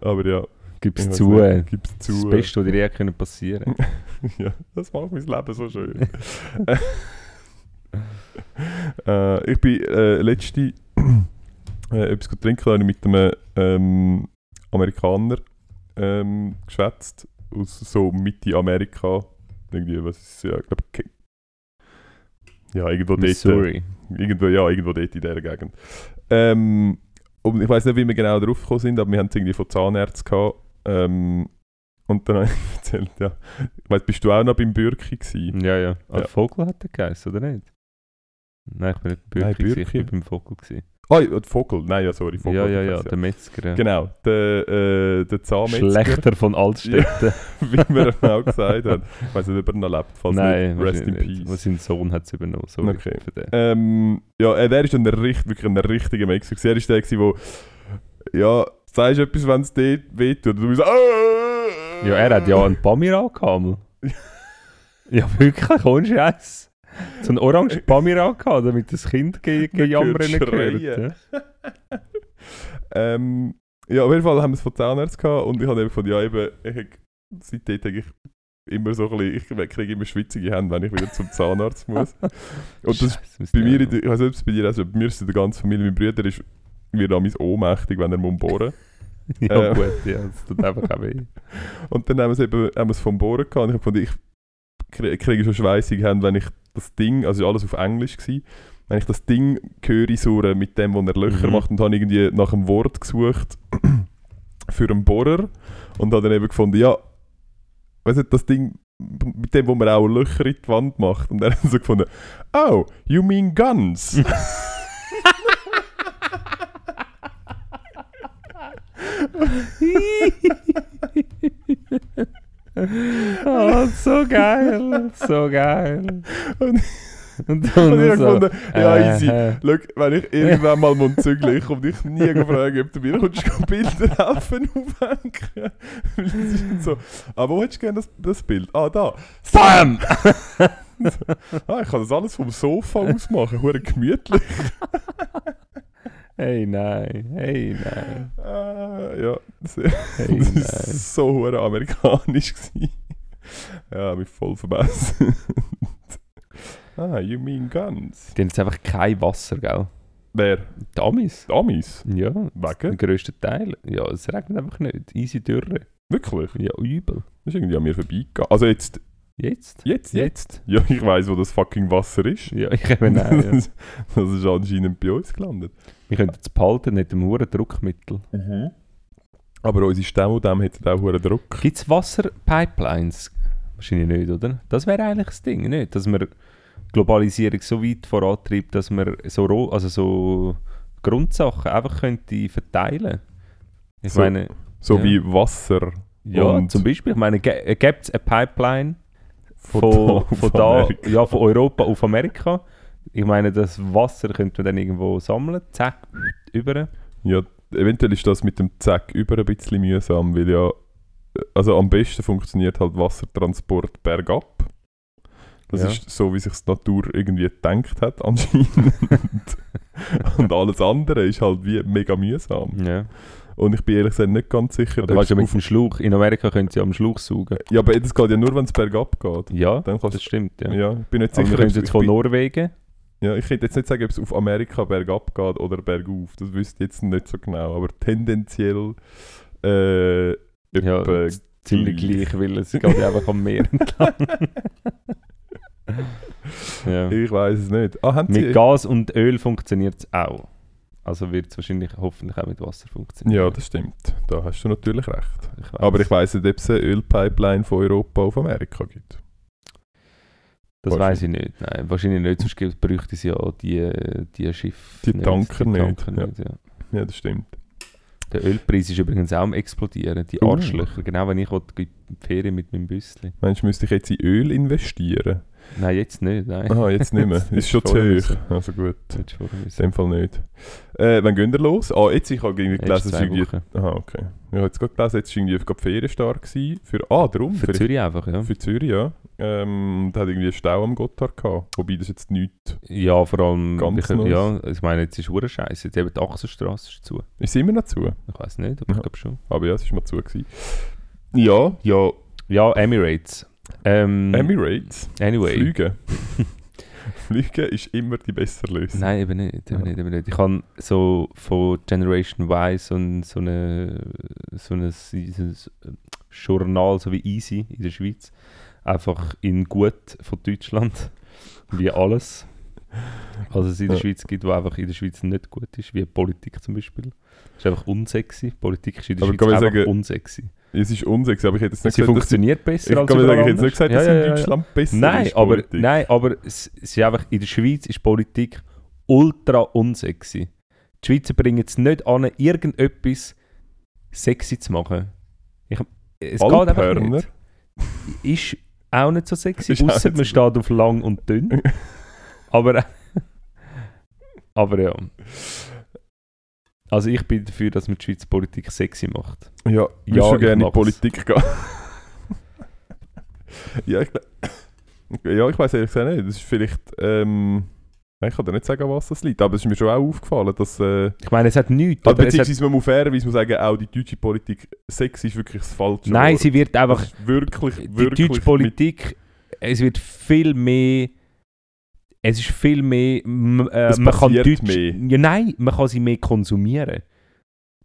Aber ja. Gib es zu. äh, Gib's zu. Das Beste, was dir je können passieren ja, das macht mein Leben so schön. äh, ich bin äh, letzte äh, etwas habe ich mit einem ähm, Amerikaner ähm, geschwätzt, aus so Mitte Amerika. Irgendwie, was ist ja, Ke- ja, irgendwo dort. äh, Missouri. Irgendwo, ja, irgendwo dort in dieser Gegend. Ähm, und ich weiß nicht, wie wir genau darauf gekommen sind, aber wir haben es irgendwie von Zahnärzten gehabt. Ähm, und dann habe ich erzählt, ja. Ich weiss, bist du auch noch beim Bürki gewesen? Ja, ja. Ah, Ja. Vogel hat der geheißen, oder nicht? Nein, ich bin nicht beim Nein, Bürki, ich Bürki. bin beim Vogel. Gewesen. Ah, ja, der Vogel. Nein, ja, sorry. Vogel Ja, ja, er ja, der Metzger. Ja. Genau, der, äh, der Zahnmetzger, Schlechter von Altstädten. wie wir auch gesagt haben. Ich weiß nicht, ob er noch lebt, falls Nein, nicht. Rest in nicht. Peace. Sein Sohn hat es übernommen. Sorry Okay. für den. Ähm, ja, äh, der ist dann der, richt- wirklich ein richtiger gewesen. Er ist der, wo ja, sagst du etwas, wenn es dort wehtut? Und du bist äh, Ja, er hat ja einen Pamira gehabt. ja, wirklich, ohne Scheiß. So einen orangen Pamira gehabt, damit das Kind ge gejammern gehört. Ja. Ähm, ja, auf jeden Fall haben wir es von Zahnarzt gehabt und ich habe eben von ja eben, ich seitdem eigentlich immer so ein bisschen, ich kriege immer schwitzige Hände, wenn ich wieder zum Zahnarzt muss. Und das Scheiße, bei mir, ich weiß nicht, ob es bei dir auch so, bei mir ist es in der ganzen Familie, mein Bruder ist, wird damals ohnmächtig, wenn er muss bohren. Ja, äh, gut, ja, das tut einfach auch weh. Und dann haben wir es eben haben wir es vom Bohren gehabt und ich habe gefunden, ich krie- kriege schon schweißige Hände, wenn ich das Ding, also alles auf Englisch gewesen, wenn ich das Ding höre surren mit dem, wo er Löcher Mhm. macht und habe irgendwie nach einem Wort gesucht für einen Bohrer und habe dann eben gefunden, ja, weißt du, das Ding mit dem, wo man auch Löcher in die Wand macht und hat so gefunden, oh, you mean guns? oh, so geil, so geil. Und Und, Und ich so, gefunden, ja, äh, easy. äh. Schau, wenn ich irgendwann mal muss zügeln ich komme dich nie fragen, ob du mir kommst, Bilder helfen aufhängen. Weil sie sind so, ah, wo hättest du gerne das, das Bild? Ah, da. Bam! Ah, ich kann das alles vom Sofa aus machen, hure gemütlich. Hey, nein. Hey, nein. Ah, ja, das, Hey, das nein. ist so hure amerikanisch gewesen. Ja, mich voll verbessert. ah, you mean guns? Die haben jetzt einfach kein Wasser, gell? Wer? Die Amis. Die Amis? Ja. Wegen? Den grössten Teil. Ja, es regnet einfach nicht. Easy Dürre. Wirklich? Ja, übel. Das ist irgendwie an mir vorbeigegangen. Also jetzt, Jetzt? jetzt, jetzt. Ja, ich weiß, wo das fucking Wasser ist. Ja, ich eben auch. Ja. das ist anscheinend bei uns gelandet. Wir könnten es behalten, nicht im hohen Druckmittel. Aber unsere Stemmmodem hat auch hohen Druck. Gibt es Wasserpipelines? Wahrscheinlich nicht, oder? Das wäre eigentlich das Ding, nicht? Dass man die Globalisierung so weit vorantreibt, dass man so, ro- also so Grundsachen einfach könnte verteilen Ich So, meine, So Ja. wie Wasser ja, und- zum Beispiel, ich meine, gibt es eine Pipeline von, von, da von, da, ja, von Europa auf Amerika? Ich meine, das Wasser könnte man dann irgendwo sammeln, zack, über. Ja, eventuell ist das mit dem Zack über ein bisschen mühsam, weil ja, also am besten funktioniert halt Wassertransport bergab. Das Ja. ist so, wie sich die Natur irgendwie gedacht hat anscheinend. Und alles andere ist halt wie mega mühsam. Ja. Und ich bin ehrlich gesagt nicht ganz sicher, Oder kannst du mit dem Schlauch, in Amerika können sie am Schlauch saugen. Ja, aber das geht ja nur, wenn es bergab geht. Ja, das stimmt, ja. Ja, ich bin nicht Aber sicher, wir können jetzt von Norwegen. Ja, ich könnte jetzt nicht sagen, ob es auf Amerika bergab geht oder bergauf. Das wüsste ich jetzt nicht so genau. Aber tendenziell äh, Ja, z- ziemlich gleich. weil es geht einfach am Meer entlang. ja. Ich weiß es nicht. Ah. Mit Gas und Öl funktioniert es auch. Also wird es wahrscheinlich hoffentlich auch mit Wasser funktionieren. Ja, das stimmt. Da hast du natürlich recht. Ich. Aber ich weiß nicht, ob es eine Ölpipeline von Europa auf Amerika gibt. Das weiß ich nicht. Nein, wahrscheinlich nicht, sonst bräuchte es ja die, die Schiffe. Die Tanker nicht, Tanker ja. nicht, ja. Ja, das stimmt. Der Ölpreis ist übrigens auch am explodieren. Die Uh. Arschlöcher. Genau, wenn ich die Ferien mit meinem Büsschen. Meinst du, müsste ich jetzt in Öl investieren? Nein, jetzt nicht. Nein. Aha, jetzt nicht mehr. Jetzt Ist schon zu hoch. Also gut. In dem Fall nicht. Äh, wann gehen wir los? Ah, jetzt, ich habe gelesen, es ist irgendwie... Wochen. Aha, okay. Ich habe jetzt gerade gelesen, jetzt war irgendwie gerade Ferienstart gewesen. Für... Ah, darum. Für vielleicht- Zürich einfach, ja. Für Zürich, ja. Ähm, hat irgendwie einen Stau am Gotthard gehabt. Wobei das jetzt nichts... Ja, vor allem, Ganz ich, ja, ich meine, jetzt ist hure Scheiße. Jetzt eben die Achsenstraße ist zu. Ist immer noch zu? Ich weiß nicht, aber Ja. ich glaube schon. Aber ja, es war mal zu. Gewesen. Ja, ja. Ja, Emirates. Ähm, Emirates. Anyway. Fliegen. Fliegen ist immer die bessere Lösung. Nein, eben nicht, eben Ja. nicht, eben nicht. Ich habe so von Generation Y so ein, so eine, so ein, so ein Journal, so wie Easy in der Schweiz, einfach in gut von Deutschland, wie alles. Also es in der Ja. Schweiz gibt, wo einfach in der Schweiz nicht gut ist, wie Politik zum Beispiel. ist einfach unsexy. Politik ist in der Aber Schweiz einfach sagen, unsexy. Es ist unsexy, aber ich hätte jetzt nicht Sie gesagt, dass funktioniert besser ich als kann sagen, ich hätte nicht gesagt, dass Ja, es ja, in. Deutschland besser Nein, ist. aber, nein, aber es, es einfach, in der Schweiz ist Politik ultra unsexy. Die Schweizer bringen es nicht an, irgendetwas sexy zu machen. Ich, es geht einfach Alphörner? nicht. Ist auch nicht so sexy, außer man so- steht auf lang und dünn. aber, aber ja. Also ich bin dafür, dass man die Schweizer Politik sexy macht. Ja, ich Ja, würde gerne in die. Politik gehen. ja, ich, ja, ich weiß ehrlich gesagt nicht. Das ist vielleicht. Ähm, ich kann dir nicht sagen, was das liegt, aber es ist mir schon auch aufgefallen, dass. Äh, Ich meine, es hat nichts. also beziehungsweise man muss fairerweise muss sagen, auch die deutsche Politik, Sex ist wirklich das falsche nein, Wort. sie wird einfach ist wirklich, die wirklich. deutsche Politik, es wird viel mehr. Es ist viel mehr. Äh, Es man kann Deutsch, mehr. Ja, nein, man kann sie mehr konsumieren.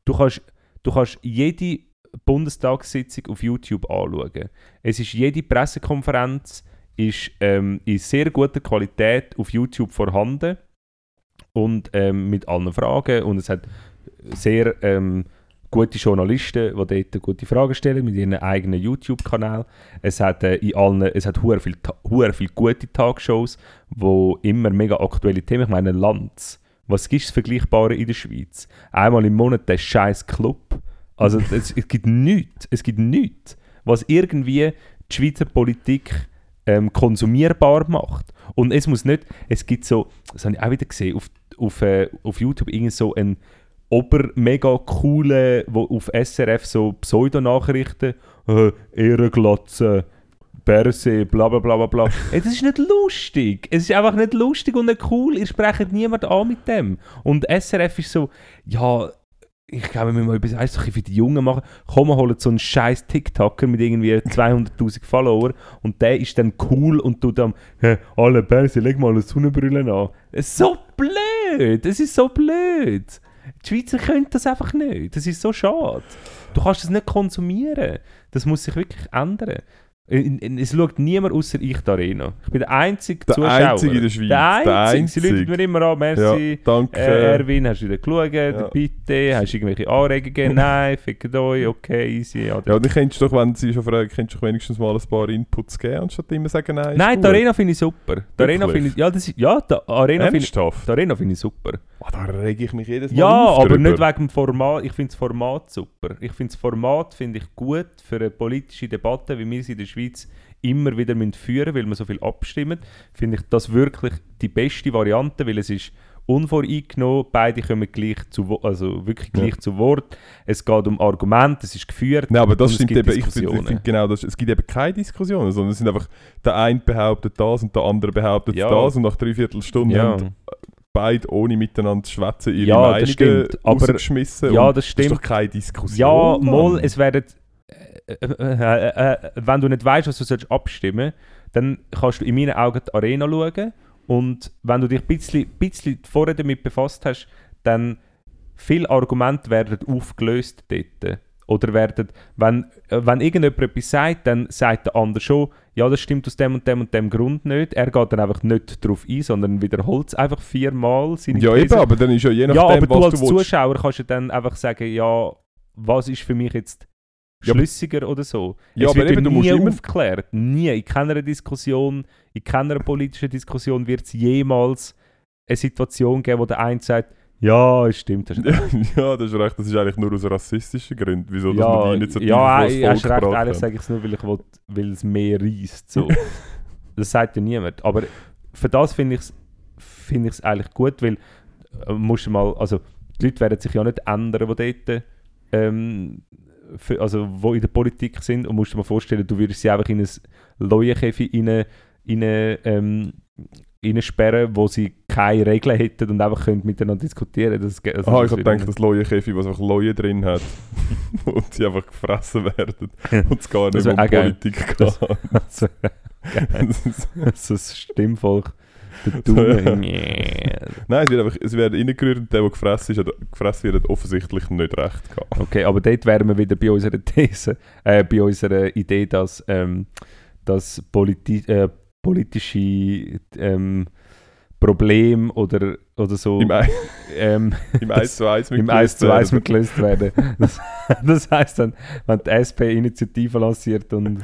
Du kannst, du kannst jede Bundestagssitzung auf YouTube anschauen. Es ist jede Pressekonferenz ist ähm, in sehr guter Qualität auf YouTube vorhanden und ähm, mit allen Fragen und es hat sehr ähm, gute Journalisten, die dort gute Fragen stellen mit ihren eigenen YouTube-Kanal. Es hat äh, in allen, es hat hure viel, hure viel gute Talkshows, wo immer mega aktuelle Themen. Ich meine Lanz. Was gibt es Vergleichbare in der Schweiz? Einmal im Monat der scheiß Club. Also es, es gibt nichts. Es gibt nichts, was irgendwie die Schweizer Politik ähm, konsumierbar macht. Und es muss nicht, es gibt so, das habe ich auch wieder gesehen, auf, auf, äh, auf YouTube irgend so ein ober mega coole, wo auf SRF so Pseudonachrichten, äh, Ehrenglatze, Berse, bla bla bla bla bla. Ey, das ist nicht lustig. Es ist einfach nicht lustig und nicht cool. Ihr sprecht niemand an mit dem. Und SRF ist so, ja, ich glaube, wir müssen mal etwas weißt, so ein bisschen für die Jungen machen. Komm, wir holen so einen scheiß TikToker mit irgendwie 200'000 Followern und der ist dann cool und tut dann, hey, alle Berse, leg mal eine Sonnenbrille an. Es ist so blöd. Es ist so blöd. Die Schweizer können das einfach nicht. Das ist so schade. Du kannst das nicht konsumieren. Das muss sich wirklich ändern. In- in- Es schaut niemand außer ich die Arena. Ich bin der einzige Der Zuschauer. Einzige in der Schweiz. Der einzige. Der Sie Einzige. läuten mir immer an, merci. Ja, danke. Äh, Erwin, hast du wieder geschaut? Der Bitte, hast du irgendwelche Anregungen? Nein, fickt euch, okay, easy. Ja, ja, dann kennst du doch, wenn sie schon fragen, kennst du doch wenigstens mal ein paar Inputs geben, anstatt immer sagen, nein, Nein, die Arena finde ich super. Die Arena finde ich, ja, das ist, ja, die Arena finde ich, die Arena finde ich super. Oh, da rege ich mich jedes Mal Ja, auf aber drüber. nicht wegen dem Format. Ich finde das Format super. Ich finde das Format finde ich gut für eine politische Debatte, wie wir sie in der Schweiz immer wieder müssen führen weil wir so viel abstimmen. Finde ich das wirklich die beste Variante, weil es ist unvoreingenommen, beide kommen gleich zu, also wirklich Ja. gleich zu Wort. Es geht um Argumente, es ist geführt. Nein, aber das stimmt gibt eben. Ich finde genau das. Es gibt eben keine Diskussionen, sondern es sind einfach, der eine behauptet das und der andere behauptet Ja. das und nach dreiviertel Stunde ja. beide ohne miteinander zu schwätzen ihre Ja, das Meinungen aber- ja, das Das stimmt. ist doch keine Diskussion. Ja, mal, es werden. Äh, äh, äh, äh, wenn du nicht weißt, was du sollst abstimmen dann kannst du in meinen Augen die Arena schauen. Und wenn du dich ein bisschen, bisschen vorher damit befasst hast, dann viele Argumente werden aufgelöst dort. Oder werden, wenn, wenn irgendjemand etwas sagt, dann sagt der andere schon, ja, das stimmt aus dem und dem und dem Grund nicht. Er geht dann einfach nicht darauf ein, sondern wiederholt es einfach viermal seine Ja, These. eben, aber dann ist ja je nachdem, Ja, aber du was als du willst. Zuschauer kannst ja dann einfach sagen, ja, was ist für mich jetzt Ja, schlüssiger oder so. Ja, es aber wird eben, du nie aufgeklärt. Nie. In keiner Diskussion, in keiner politischen Diskussion wird es jemals eine Situation geben, wo der eine sagt, ja, es stimmt. Das ja, das ist recht. Das ist eigentlich nur aus rassistischen Gründen, wieso dass ja, man die Initiative ja, das hast recht, eigentlich sage ich es nur, weil, ich will, weil es mehr reißt. So. das sagt ja niemand. Aber für das finde ich es find ich's eigentlich gut, weil äh, musst mal, also die Leute werden sich ja nicht ändern, die dort ähm, für, also wo in der Politik sind und musst dir mal vorstellen, du würdest sie einfach in ein Leuenkäfig rein, rein, ähm, reinsperren, wo sie keine Regeln hätten und einfach können miteinander diskutieren das, also Aha, das ich habe wird gedacht, das Leuenkäfig, was einfach Leuen drin hat und sie einfach gefressen werden und es gar nicht Das um. Politik Das- geht. Also, Das ist- so ein Stimmvolk. Der Dumme. Nein, es wird einfach es wird reingerührt und der, der gefressen, ist, hat, gefressen wird, hat offensichtlich nicht recht gehabt. okay, aber dort wären wir wieder bei unserer These, äh, bei unserer Idee, dass, ähm, dass politi äh, politische ähm, Probleme oder, oder so Im, ähm, im 1 zu 1 im 1 zu 1 mitgelöst werden. Das, das heisst dann, wenn die SP Initiative lanciert und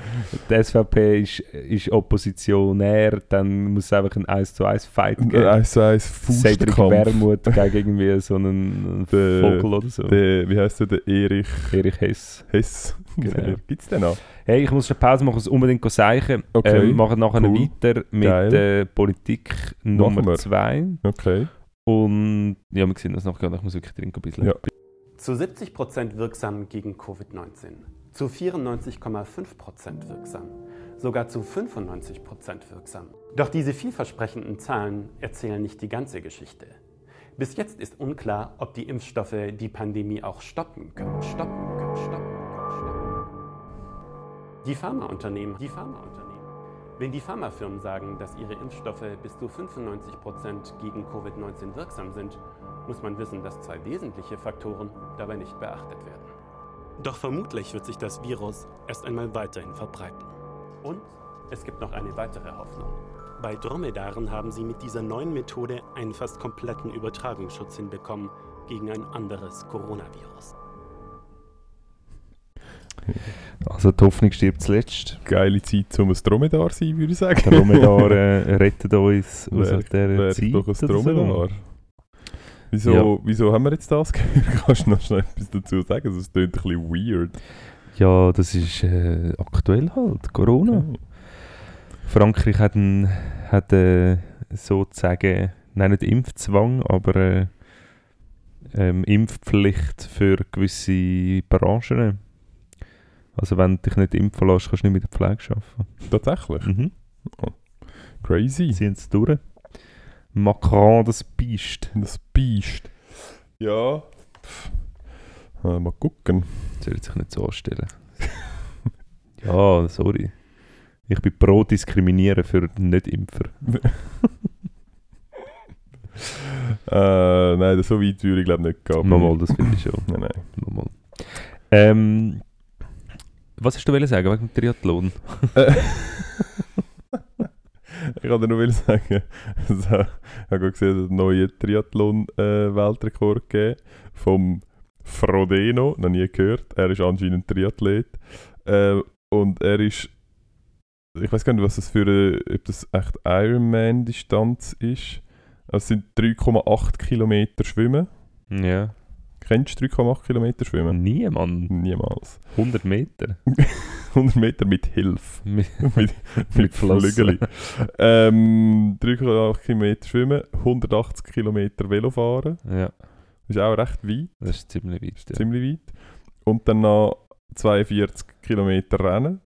die SVP ist, ist oppositionär, dann muss es einfach ein 1 zu 1 Fight Ein geben. 1 zu 1 Cedric Faustkampf. Wermuth gegen irgendwie so einen Der- Vogel oder so. Der, wie heißt der? Der Erich Erich Hess. Hess. Genau. Gibt es den noch? Hey, ich muss eine Pause machen, es unbedingt sagen. Okay, Ähm, machen nachher cool. weiter mit äh, Politik Nummer wir. 2. Okay. Und ja, wir sehen das nachher. Ich muss wirklich trinken ein bisschen. Ja. Zu 70% wirksam gegen Covid-19, zu 94,5% wirksam, sogar zu 95% wirksam. Doch diese vielversprechenden Zahlen erzählen nicht die ganze Geschichte. Bis jetzt ist unklar, ob die Impfstoffe die Pandemie auch stoppen können. Stoppen können, stoppen können, stoppen können. Die Pharmaunternehmen, die Pharmaunternehmen. Wenn die Pharmafirmen sagen, dass ihre Impfstoffe bis zu 95% gegen Covid-19 wirksam sind, muss man wissen, dass zwei wesentliche Faktoren dabei nicht beachtet werden. Doch vermutlich wird sich das Virus erst einmal weiterhin verbreiten. Und es gibt noch eine weitere Hoffnung. Bei Dromedaren haben sie mit dieser neuen Methode einen fast kompletten Übertragungsschutz hinbekommen gegen ein anderes Coronavirus. Also die Hoffnung stirbt zuletzt. Geile Zeit, um ein Dromedar zu sein, würde ich sagen. Dromedar äh, rettet uns aus Wär- dieser Wäre Zeit. doch ein so. Dromedar. Wieso, Ja. wieso haben wir jetzt das gehört? Kannst du noch schnell etwas dazu sagen? Es klingt ein bisschen weird. Ja, das ist äh, aktuell halt, Corona. Frankreich hat, ein, hat äh, sozusagen, nein, nicht Impfzwang, aber äh, ähm, Impfpflicht für gewisse Branchen. Also wenn du dich nicht impfen lässt, kannst du nicht mit der Pflege arbeiten. Tatsächlich. Mhm. Crazy. Ziehen es durch. Macron, das Biest. Das Biest. Ja. Pff. Äh, mal gucken. Soll sich nicht so anstellen. ja, sorry. Ich bin pro Diskriminieren für Nicht-Impfer. Äh, nein, so weit würde ich glaube nicht gehen. Mal, mal, das finde ich schon. Nein, nein. Mal, mal. Ähm, was hast du wollen sagen wegen dem Triathlon? Ich kann dir nur sagen, also, ich habe gerade gesehen, dass einen neuen Triathlon-Weltrekord gegeben vom Frodeno, noch nie gehört. Er ist anscheinend Triathlet. Äh, und er ist, ich weiß gar nicht, was das für eine, ob das echt Ironman-Distanz ist. Also es sind 3,8 Kilometer Schwimmen. Ja. Kennst du 3,8 Kilometer Schwimmen? Nie, Mann. Niemals. 100 Meter. 100 Meter mit Hilfe. Mit, mit, mit. Flügeli. ähm, 3,8 Kilometer schwimmen, 180 Kilometer Velo fahren. Ja, Das ist auch recht weit, das ist ziemlich weit. Ja. ziemlich weit. Und dann noch 42 Kilometer rennen.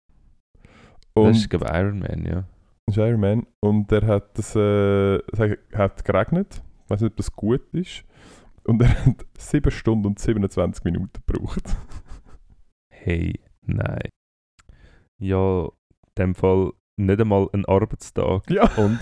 Und Das ist, glaube ich, Ironman, ja. das ist Ironman. Und er hat das, äh, es hat- hat geregnet. Ich weiß nicht, ob das gut ist. Und er hat 7 Stunden und 27 Minuten gebraucht. Hey, nein. Ja, in dem Fall nicht einmal ein Arbeitstag. Ja. Und,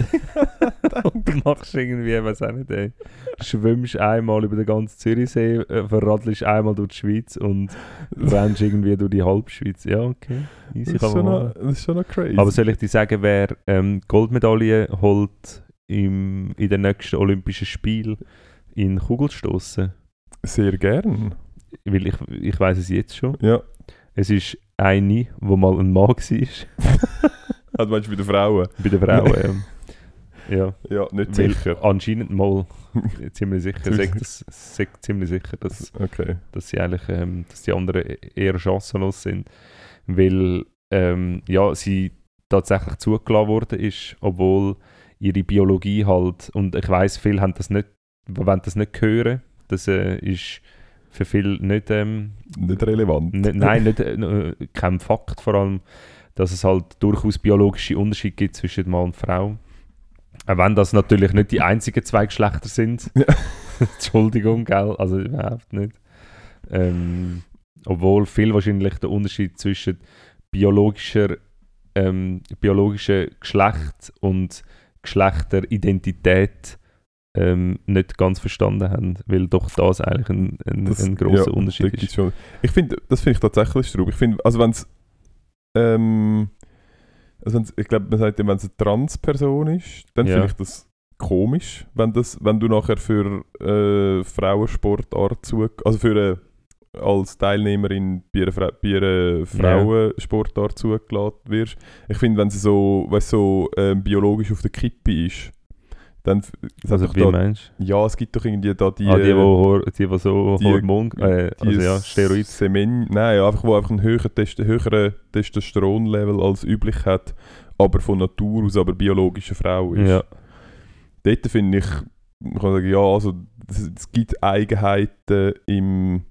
und du machst irgendwie, weiß auch nicht, ey, schwimmst einmal über den ganzen Zürichsee, äh, verradelst einmal durch die Schweiz und rennst irgendwie durch die Halbschweiz. Ja, okay. Das Easy ist, kann schon noch, das ist schon noch crazy. Aber soll ich dir sagen, wer ähm, Goldmedaille holt im, in den nächsten Olympischen Spielen in Kugelstoßen? Sehr gern. Weil ich, ich weiß es jetzt schon. Ja. Es ist eine, wo mal ein Mann war. Also meinst du bei den Frauen? Bei den Frauen. ähm, ja. Ja, nicht Weil sicher. Anscheinend mal ziemlich sicher. Sagt das, sagt ziemlich sicher, dass, Okay. dass sie eigentlich, ähm, dass die anderen eher chancenlos sind. Weil ähm, ja, sie tatsächlich zugelassen worden ist, obwohl ihre Biologie halt, und ich weiß viele haben das nicht, wollen das nicht hören. Das äh, ist für viele nicht, ähm, Nicht relevant. nein, nicht, äh, kein Fakt vor allem, dass es halt durchaus biologische Unterschiede gibt zwischen Mann und Frau. Auch wenn das natürlich nicht die einzigen zwei Geschlechter sind. Ja. Entschuldigung, gell? Also überhaupt nicht. Ähm, obwohl viel wahrscheinlich der Unterschied zwischen biologischer, ähm, biologischer Geschlecht und Geschlechteridentität ähm, nicht ganz verstanden haben, weil doch das eigentlich ein, ein, Das- ein grosser ja, Unterschied ist. Schon. Ich finde, das finde ich tatsächlich strub. Ich finde, also wenn es, ähm, also wenn's, ich glaube, man sagt wenn es eine Transperson ist, dann Ja. finde ich das komisch, wenn das, wenn du nachher für äh, Frauensportart zu, also für eine, als Teilnehmerin bei einer, Fra bei einer Frauensportart zugelassen wirst. Ich finde, wenn sie so, weißt, so ähm, biologisch auf der Kippe ist, dann Also wie da, meinst ja, es gibt doch irgendwie da die, du? Ah, die, äh, wo, Hor- die, wo so die- Hormon... Äh, die also ja, Steroid. Semen, nein, einfach, wo einfach einen höheren, Test höheren Testosteronlevel als üblich hat, aber von Natur aus aber biologische Frau ist. Ja. Dort finde ich, man kann sagen, ja, also es gibt Eigenheiten im,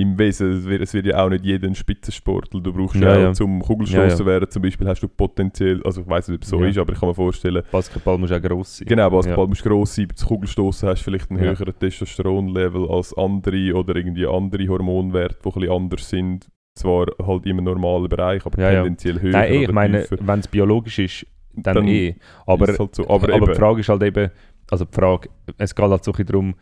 im Wesen. Es wird, es wird ja auch nicht jeder ein Spitzensportler. Du brauchst Ja, ja, auch ja. zum Kugelstoßen Ja, ja. werden, zum Beispiel hast du potenziell, also ich weiß nicht, ob es so ist, aber ich kann mir vorstellen, Basketball muss auch gross sein. Genau, Basketball musst gross sein, zum Kugelstoßen hast du vielleicht einen höheren Testosteronlevel als andere oder irgendwie andere Hormonwerte, die ein bisschen anders sind. Zwar halt im normalen Bereich, aber tendenziell höher Nein, eh, ich meine, wenn es biologisch ist, dann, Dann eh. Aber, halt so. aber, aber, die Frage ist halt eben, also die Frage, es geht halt so ein bisschen darum,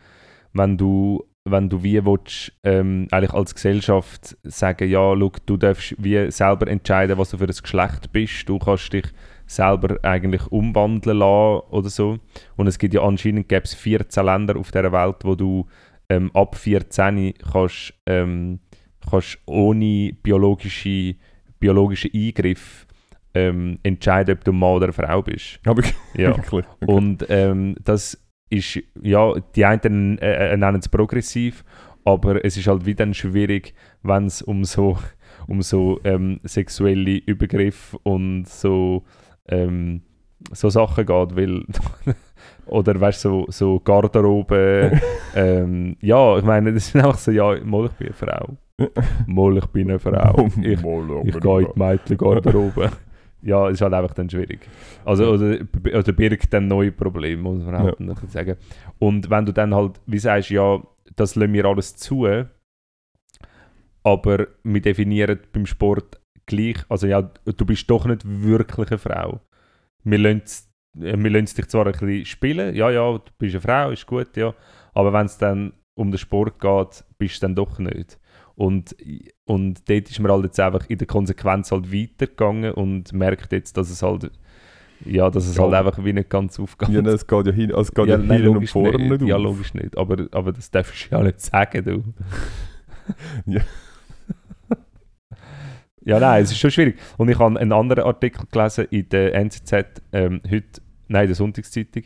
wenn du, wenn du wie willst, ähm, eigentlich als Gesellschaft sagen, ja, schau, du darfst wie selber entscheiden, was du für ein Geschlecht bist, du kannst dich selber eigentlich umwandeln lassen oder so. Und es gibt ja anscheinend gäbe es 14 Länder auf der Welt, wo du ähm, ab 14 kannst, ähm, kannst ohne biologische, biologische Eingriff ähm, entscheiden, ob du Mann oder Frau bist. aber Ja. wirklich. Okay. Und ähm, das ist, ja, die einen äh, äh, nennen es progressiv, aber es ist halt wieder schwierig, wenn es um so, um so ähm, sexuelle Übergriffe und so ähm, so Sachen geht, weil oder weißt so, so Garderobe, ähm, ja, ich meine, das ist einfach so, ja, mal ich bin eine Frau. Mal ich bin eine Frau. Ich, ich gehe in die Mädchen-Garderobe. Ja, es ist halt einfach dann schwierig. Also, oder, oder birgt dann neue Probleme, muss man halt ja. sagen. Und wenn du dann halt, wie sagst, ja, das lassen wir alles zu, aber wir definieren beim Sport gleich, also ja, du bist doch nicht wirklich eine Frau. Wir lassen, äh, wir lassen dich zwar ein bisschen spielen, ja, ja, du bist eine Frau, ist gut, ja, aber wenn es dann um den Sport geht, bist du dann doch nicht. Und, und dort ist man halt jetzt einfach in der Konsequenz halt weitergegangen und merkt jetzt, dass es halt ja, dass es ja. halt einfach wie nicht ganz aufgeht. Ja, es geht ja hin, es geht ja, ja nein, und vorne nicht, nicht Ja, logisch nicht, aber, aber das darfst du ja nicht sagen, du. ja. ja, nein, es ist schon schwierig. Und ich habe einen anderen Artikel gelesen in der NZZ, ähm, heute, nein, der Sonntagszeitung,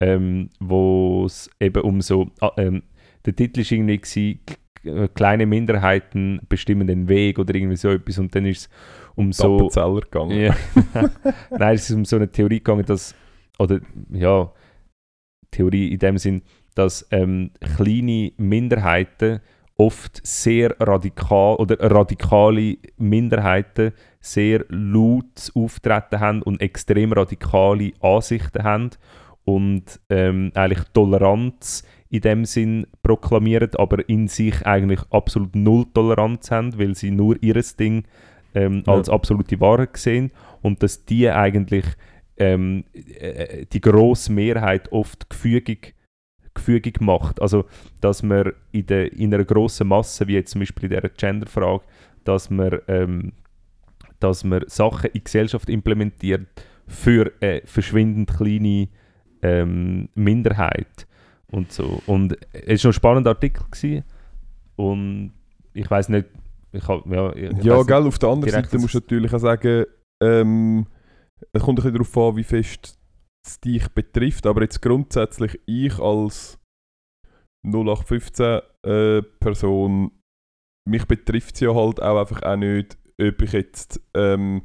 ähm, wo es eben um so, ah, ähm, der Titel war irgendwie kleine Minderheiten bestimmen den Weg oder irgendwie so etwas und dann ist es um so... gegangen. Ja. Nein, es ist um so eine Theorie gegangen, dass, oder ja, Theorie in dem Sinn, dass ähm, kleine Minderheiten oft sehr radikal oder radikale Minderheiten sehr laut auftreten haben und extrem radikale Ansichten haben und ähm, eigentlich Toleranz in dem Sinn proklamieren, aber in sich eigentlich absolut null Toleranz haben, weil sie nur ihres Ding ähm, ja. als absolute Wahrheit sehen und dass die eigentlich ähm, äh, die grosse Mehrheit oft gefügig, gefügig macht. Also, dass man in, der, in einer grossen Masse, wie jetzt zum Beispiel in dieser Genderfrage, dass man, ähm, dass man Sachen in Gesellschaft implementiert für eine verschwindend kleine ähm, Minderheit und so. Und es war ein spannender Artikel gewesen. und ich weiß nicht, ich hab, ja, ich ja gell, auf der anderen Seite musst du natürlich auch sagen, ähm, es kommt ein bisschen darauf an, wie fest es dich betrifft, aber jetzt grundsätzlich ich als 0815 äh, Person, mich betrifft es ja halt auch einfach auch nicht, ob ich jetzt ähm,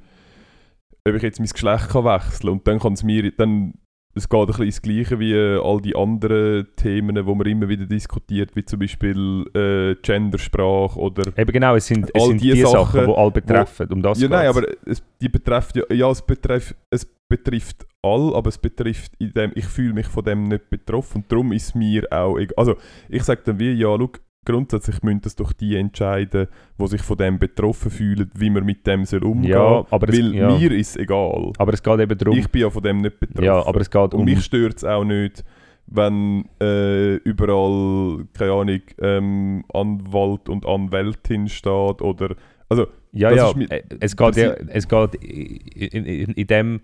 ob ich jetzt mein Geschlecht kann wechseln kann. Und dann kann es mir, dann es geht ein bisschen ins Gleiche wie äh, all die anderen Themen, die man immer wieder diskutiert, wie zum Beispiel äh, Gendersprache oder. Eben genau, es sind, es sind die, die Sachen, die alle betreffen. Wo, um das ja, nein, aber es, die betrifft ja, ja es, betrifft, es betrifft all, aber es betrifft in dem, ich fühle mich von dem nicht betroffen und darum ist mir auch. Also, ich sage dann wie, ja, schau, grundsätzlich müssen das doch die entscheiden, die sich von dem betroffen fühlen, wie man mit dem soll umgehen ja, aber Weil es, ja. mir ist egal. Aber es geht eben darum... Ich bin ja von dem nicht betroffen. Ja, aber es geht um... Und mich stört es auch nicht, wenn äh, überall, keine Ahnung, ähm, Anwalt und Anwältin steht oder... Also, ja, ja, äh, es geht, ja, es geht in, in, in dem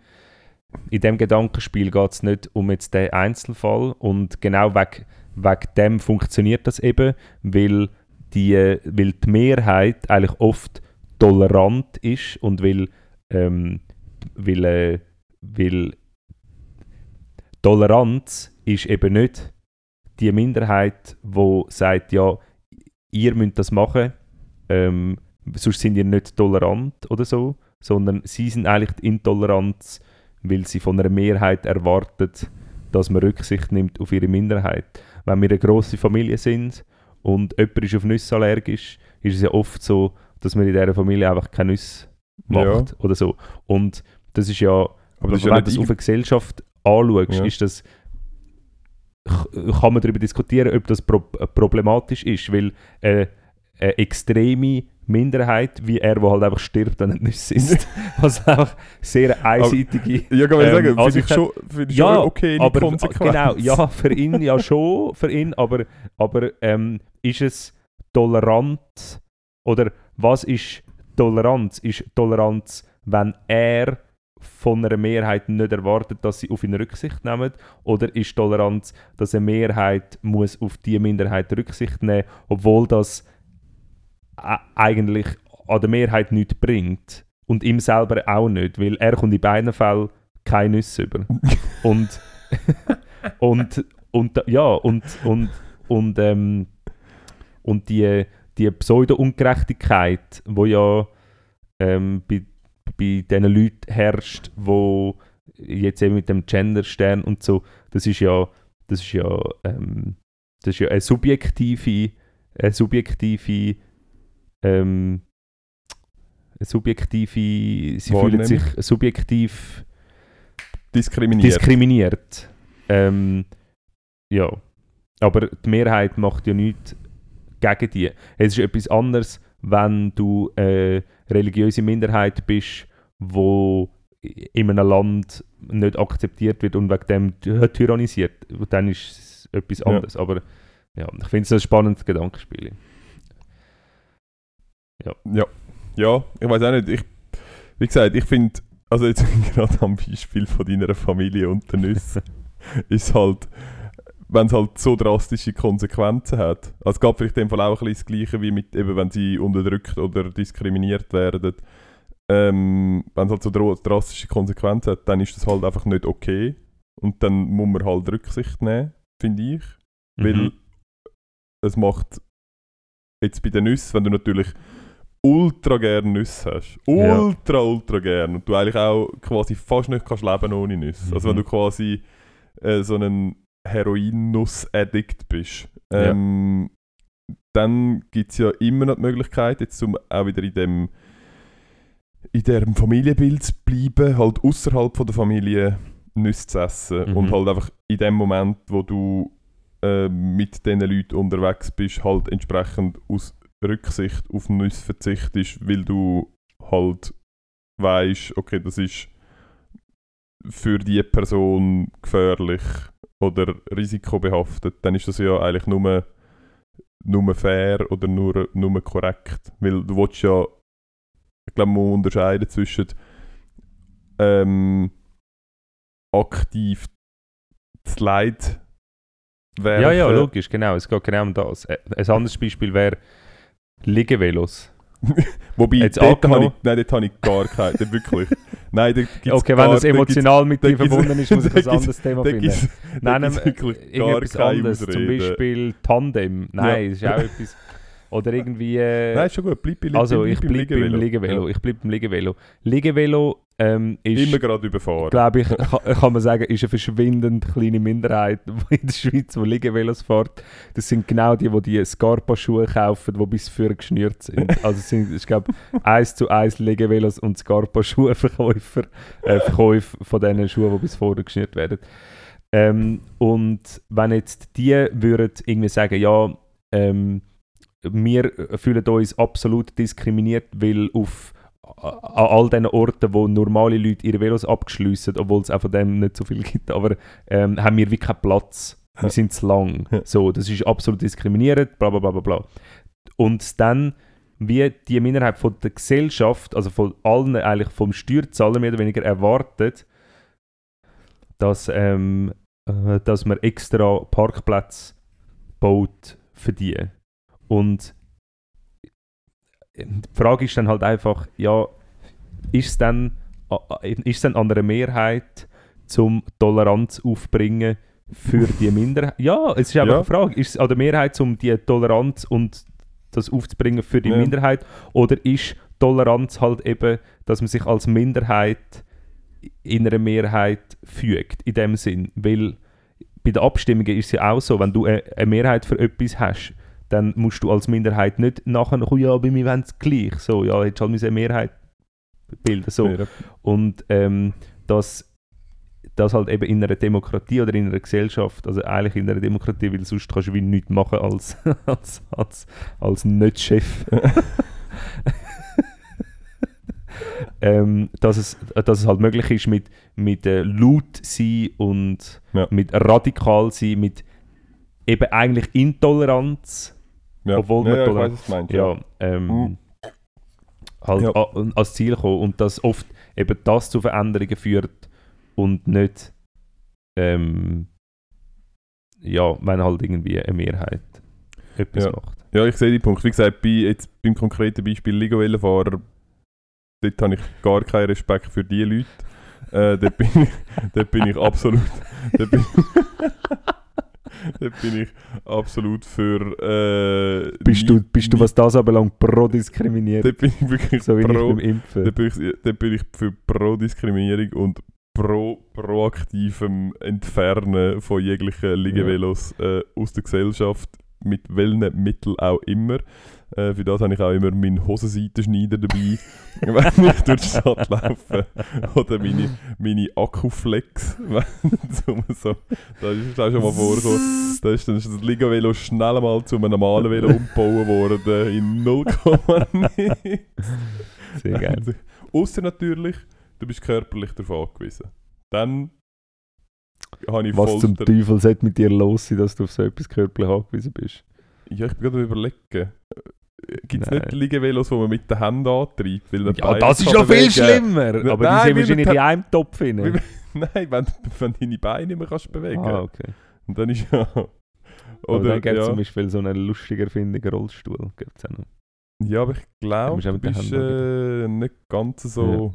in dem Gedankenspiel geht es nicht um jetzt den Einzelfall und genau wegen wegen dem funktioniert das eben, weil die, weil die Mehrheit eigentlich oft tolerant ist und weil, ähm, weil, äh, weil Toleranz ist eben nicht die Minderheit, wo sagt, ja, ihr müsst das machen, ähm, sonst sind ihr nicht tolerant oder so, sondern sie sind eigentlich die Intoleranz, weil sie von einer Mehrheit erwartet, dass man Rücksicht nimmt auf ihre Minderheit wenn wir eine grosse Familie sind und jemand ist auf Nüsse allergisch, ist es ja oft so, dass man in dieser Familie einfach keine Nüsse macht ja. oder so. Und das ist ja, aber das wenn du das auf eine Gesellschaft anschaust, ja. ist das kann man darüber diskutieren, ob das pro problematisch ist, weil äh, eine extreme Minderheit, wie er, der halt einfach stirbt, dann nicht ist. Was einfach sehr einseitige. Aber, ja, kann man ähm, sagen, finde ich schon, find ich ja, schon okay, aber, Genau, ja, für ihn ja schon, für ihn, aber, aber ähm, ist es tolerant oder was ist Toleranz? Ist Toleranz, wenn er von einer Mehrheit nicht erwartet, dass sie auf ihn Rücksicht nehmen? Oder ist Toleranz, dass eine Mehrheit muss auf die Minderheit Rücksicht nehmen, obwohl das eigentlich an der Mehrheit nichts bringt und ihm selber auch nicht, weil er kommt in beiden Fällen keine Nüsse über. und, und, und, ja, und, und, und, ähm, und die, die Pseudo-Ungerechtigkeit, die ja ähm, bei, bei diesen Leuten herrscht, wo jetzt eben mit dem Genderstern und so, das ist ja, das ist ja, ähm, das ist ja eine subjektive, eine subjektive, ähm, subjektive, sie fühlen Wahrnehmung. sich subjektiv Diskriminiert. diskriminiert. Ähm, ja, aber die Mehrheit macht ja nichts gegen die. Es ist etwas anderes, wenn du eine religiöse Minderheit bist, wo in einem Land nicht akzeptiert wird und wegen dem ty- tyrannisiert. Dann ist es etwas Ja. anderes. Aber ja, ich finde es ein spannendes Gedankenspiel. Ja, ich weiß auch nicht. Ich, wie gesagt, ich finde, also jetzt gerade am Beispiel von deiner Familie und den Nüssen, ist halt, wenn es halt so drastische Konsequenzen hat. Also es gab vielleicht in dem Fall auch ein bisschen das Gleiche wie mit, eben wenn sie unterdrückt oder diskriminiert werden. Ähm, wenn es halt so dra- drastische Konsequenzen hat, dann ist das halt einfach nicht okay. Und dann muss man halt Rücksicht nehmen, finde ich. Weil Mhm. es macht jetzt bei den Nüssen, wenn du natürlich ultra gerne Nüsse hast, Ja. ultra, ultra gern und du eigentlich auch quasi fast nicht kannst leben ohne Nüsse. Also wenn Mhm. du quasi äh, so ein Heroin-Nuss-Addict bist, Ja. ähm, dann gibt es ja immer noch die Möglichkeit, jetzt um auch wieder in dem in diesem Familienbild zu bleiben, halt außerhalb von der Familie Nüsse zu essen Mhm. und halt einfach in dem Moment, wo du äh, mit diesen Leuten unterwegs bist, halt entsprechend aus Rücksicht auf Nüsse verzichtest, weil du halt weißt, okay, das ist für die Person gefährlich oder risikobehaftet, dann ist das ja eigentlich nur, nur fair oder nur, nur korrekt. Weil du willst ja, ich glaube, man unterscheiden zwischen ähm, aktiv das Leid werfen. Ja, ja, logisch, genau. Es geht genau um das. Äh, Ein anderes Beispiel wäre Liegevelos. Wobei, Jetzt dort habe ich, nein, dort habe ich gar keinen. Dort wirklich. Nein, dort gibt's Okay, gar, wenn das emotional mit dir verbunden ist, muss ich ein anderes Thema finden. Nein, nein, wirklich gar irgendetwas keine anderes. Zum. Beispiel Tandem. Nein, das ist auch etwas. Oder irgendwie. Äh, Nein, ist schon gut. Bleib bei also, ich bleib bleibe beim Liegevelo. Ich bleibe beim Liegevelo. Liegevelo ähm, Ja. ist. Immer gerade überfahren. glaube ich, kann, kann man sagen, ist eine verschwindend kleine Minderheit in der Schweiz, die Liegevelos fährt. Das sind genau die, die die Scarpa-Schuhe kaufen, die bis vorne geschnürt sind. Also es sind, ich glaube, eins zu eins Liegevelos und Scarpa-Schuhverkäufer, äh, Verkäufe von diesen Schuhen, die bis vorne geschnürt werden. Ähm, und wenn jetzt die würden irgendwie sagen, ja, ähm, wir fühlen uns absolut diskriminiert, weil auf an all diesen Orten, wo normale Leute ihre Velos abgeschliessen, obwohl es auch von dem nicht so viel gibt, aber ähm, haben wir wie keinen Platz. Wir sind zu lang. So, das ist absolut diskriminierend, bla bla bla bla bla. Und dann, wie die Minderheit von der Gesellschaft, also von allen eigentlich vom Steuerzahler mehr oder weniger erwartet, dass, ähm, äh, dass man extra Parkplätze baut für die. Und die Frage ist dann halt einfach, ja, ist es dann, ist es dann an einer Mehrheit, zum Toleranz aufbringen für die Minderheit? Ja, es ist einfach Ja. eine Frage. Ist es an der Mehrheit, um die Toleranz und das aufzubringen für die Ja. Minderheit? Oder ist Toleranz halt eben, dass man sich als Minderheit in einer Mehrheit fügt, in dem Sinn? Weil bei den Abstimmungen ist es ja auch so, wenn du eine eine Mehrheit für etwas hast, dann musst du als Minderheit nicht nachher noch, ja, bei mir wollen es gleich. So, ja, jetzt halt eine Mehrheit bilden. So. Ja. Und ähm, dass das halt eben in einer Demokratie oder in einer Gesellschaft, also eigentlich in einer Demokratie, weil sonst kannst du wie nichts machen als, als, als, als Nicht-Chef. ähm, dass, es, dass es halt möglich ist mit, mit äh, laut sein und Ja. mit radikal sein, mit eben eigentlich Intoleranz, Ja. Obwohl ja, man ja, ich weiß, meinst. ja, ähm, Mhm. halt Ja. als Ziel kommen und dass oft eben das zu Veränderungen führt und nicht ähm, ja, wenn halt irgendwie eine Mehrheit etwas Ja. macht. Ja, ich sehe den Punkt. Wie gesagt, bei, jetzt beim konkreten Beispiel Ligo-Velofahrer, dort habe ich gar keinen Respekt für die Leute. Äh, dort, bin ich, dort bin ich absolut. Dort bin, dort bin ich absolut für. Äh, Bist du, bist du, was das anbelangt, pro-diskriminiert, Dort bin ich wirklich so wie ich pro. beim Impfen? Dort bin ich, dort bin ich für Pro-Diskriminierung und pro proaktivem Entfernen von jeglichen Liegevelos äh, aus der Gesellschaft, mit welchen Mitteln auch immer. Äh, für das habe ich auch immer meinen Hosenseitenschneider dabei, wenn ich durch die Stadt laufe. Oder meine, meine Akkuflex. So, da ist auch schon mal vorgekommen. Da ist dann das Liga-Velo schnell mal zu einem normalen Velo umgebaut worden in 0, nichts. Sehr geil. Außer natürlich, du bist körperlich darauf angewiesen. Dann habe ich Was voll zum Teufel sollte mit dir los sein, dass du auf so etwas körperlich angewiesen bist? Ja, ich bin gerade überlegen. Gibt es nicht Liegevelos, die man mit den Händen antreibt? Weil Ja, das ist noch viel schlimmer! Nein, Aber die nein, sind weil wahrscheinlich in einem Topf. Wie- Nein, wenn, wenn du deine Beine nicht mehr kannst bewegen Ah, okay. Und dann ist ja... Oder Oder, dann gibt es ja, zum Beispiel so einen lustiger erfindigen Rollstuhl. Gibt's auch noch. ja, aber ich glaube, du bist äh, nicht ganz so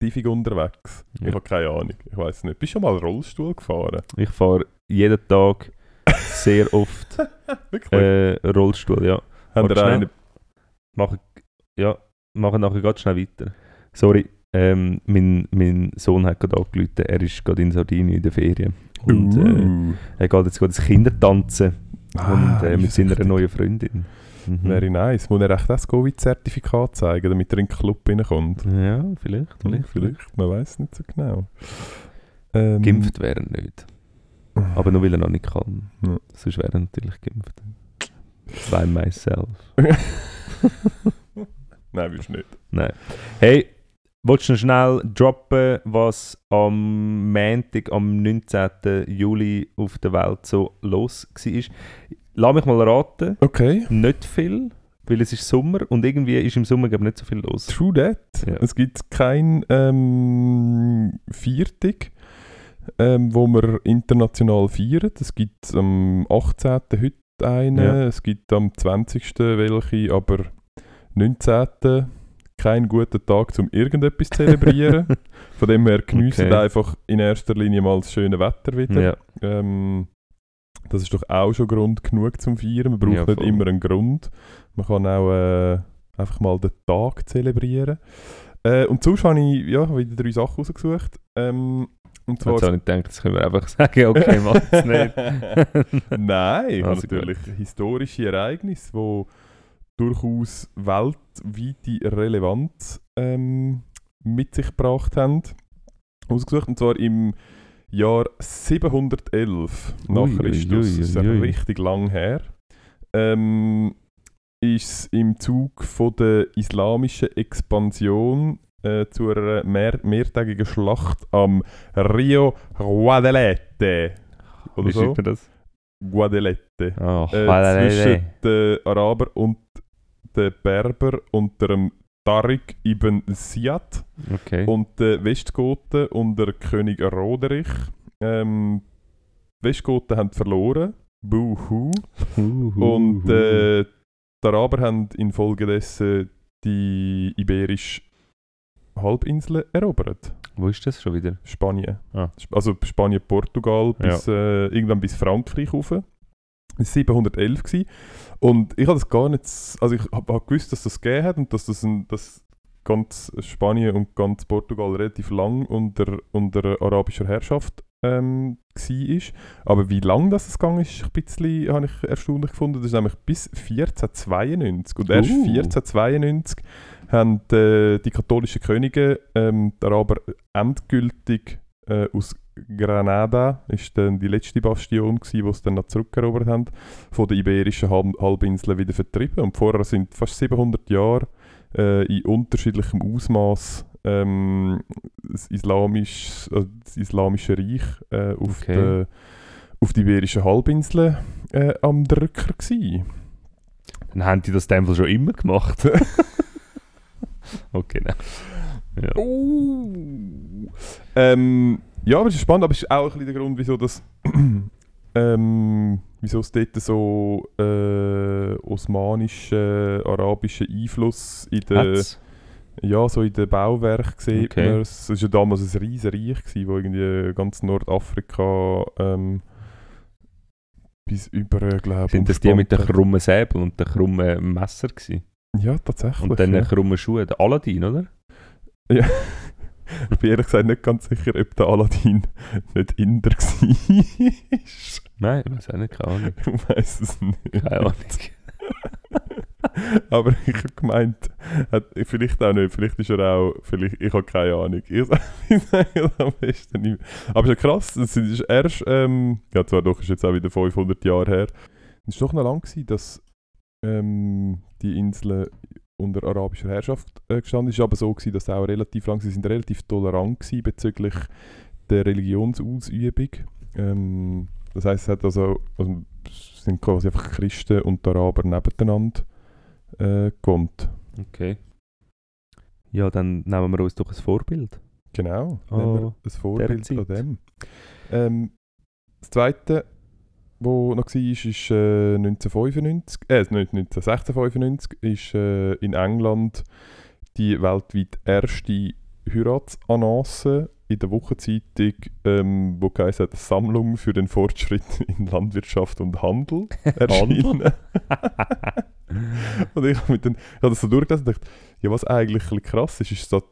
tiefig unterwegs. Ich Ja. habe keine Ahnung. Ich weiß nicht. Bist du schon mal Rollstuhl gefahren? Ich fahre jeden Tag sehr oft äh, Rollstuhl, ja. Wir schnell. einen... Machen, ja, machen nachher ganz schnell weiter. Sorry, ähm, mein, mein Sohn hat gerade angerufen, er ist gerade in Sardinien in der Ferien. Und äh, Uh. er geht jetzt gerade ins Kindertanzen Ah, und äh, mit seiner richtig. neuen Freundin. Mhm. Very nice. Muss er echt das Covid-Zertifikat zeigen, damit er in den Club reinkommt? Ja, vielleicht, Hm, vielleicht, vielleicht. Man weiß nicht so genau. Ähm, Geimpft wäre er nicht. Aber nur weil er noch nicht kann. Ja. Sonst wäre er natürlich geimpft. By myself. Nein, willst du nicht. Nein. Hey, willst du noch schnell droppen, was am Montag, am 19. Juli auf der Welt so los war? Lass mich mal raten. Okay. Nicht viel, weil es ist Sommer und irgendwie ist im Sommer nicht so viel los. True that. Ja. Es gibt kein ähm, Viertag, ähm, wo wir international feiern. Es gibt am 18. heute einen, Ja. es gibt am 20. welche, aber 19. kein guter Tag, um irgendetwas zu zelebrieren. Von dem her geniessen Okay. einfach in erster Linie mal das schöne Wetter wieder. Ja. Ähm, das ist doch auch schon Grund genug zum Feiern. Man braucht Ja, nicht immer einen Grund. Man kann auch äh, einfach mal den Tag zelebrieren. Äh, und sonst habe ich ja, wieder drei Sachen rausgesucht. Ähm, und zwar Jetzt habe ich gedacht, das können wir einfach sagen, okay, mach es nicht. Nein, Also gut. natürlich historische Ereignisse, die durchaus weltweite Relevanz ähm, mit sich gebracht haben. Ausgesucht, und zwar im Jahr 711 nach Christus. das ist ja richtig lang her. Ähm, ist im Zug von der islamischen Expansion äh, zu einer mehr, mehrtägigen Schlacht am Rio Guadalete. Oder Wie so? schreibt man das? Guadalete. Oh, Äh, zwischen den Arabern und den Berber unter dem Tariq ibn Ziyad Okay. und den Westgoten unter König Roderich. Ähm, die Westgoten haben verloren. Buhu. Und äh, die Araber haben infolgedessen die iberische Halbinsel erobert. Wo ist das schon wieder? Spanien. Ah. Also Spanien, Portugal, Ja. bis, äh, irgendwann bis Frankreich rauf. Das war 711 gewesen. Und ich habe das gar nicht, also ich habe hab gewusst, dass das gegeben hat und dass das ein, dass ganz Spanien und ganz Portugal relativ lang unter, unter arabischer Herrschaft ähm, war. Aber wie lang das gegangen ist, ist ein bisschen, habe ich erstaunlich gefunden. Das ist nämlich bis 1492. Und erst Uh. 1492 haben äh, die katholischen Könige ähm, die Araber endgültig äh, aus Granada, ist dann die letzte Bastion wo sie dann noch zurückerobert haben, von der iberischen Halb Halbinsel wieder vertrieben. Und vorher sind fast 700 Jahre äh, in unterschiedlichem Ausmaß ähm, das, Islamisch, äh, das islamische Reich äh, auf, Okay. der, auf die iberischen Halbinsel äh, am Drücker gsi. Dann haben die das Fall schon immer gemacht. okay, nein. Ja. Oh. Ähm, ja, aber es ist spannend, aber es ist auch ein bisschen der Grund, wieso das ähm, wieso es dort so äh, osmanischen, arabischen Einfluss in der, Hat's? ja, so in den Bauwerk sieht Okay. man. Es war ja damals ein riesen Reich, gewesen, wo irgendwie ganz Nordafrika ähm, bis über, glaube Sind das die mit den krummen Säbel und den krummen Messer gewesen? Ja, tatsächlich. Und dann ja. krummen Schuhen? Der Aladdin, oder? ich bin ehrlich gesagt nicht ganz sicher, ob der Aladdin nicht Inder war. Nein, ich weiß auch nicht, keine Ahnung. ich weiß es nicht. Keine Ahnung. Aber ich habe gemeint, hat, vielleicht auch nicht, vielleicht ist er auch, vielleicht, ich habe keine Ahnung. Ich sage am besten nicht. Aber es ist ja krass, es ist erst, ähm, ja zwar doch, ist jetzt auch wieder 500 Jahre her, es ist doch noch lang gewesen, dass ähm, die Inseln unter arabischer Herrschaft äh, gestanden ist, aber so gewesen, dass auch relativ lang, sie sind relativ tolerant gewesen bezüglich der Religionsausübung. Ähm, das heißt, es hat also, also es sind quasi einfach Christen und Araber nebeneinander äh, gewohnt. Okay. Ja, dann nehmen wir uns doch ein Vorbild. Genau, Ah, nehmen wir ein Vorbild von dem. Ähm, das zweite, wo noch war, ist, äh, 1995, äh, nicht 1996, ist äh, in England die weltweit erste Heiratsannonce in der Wochenzeitung, ähm, wo geheißen hat, Sammlung für den Fortschritt in Landwirtschaft und Handel erschienen. und ich habe habe das so durchgelesen und dachte, ja, was eigentlich ein krass ist, ist, dass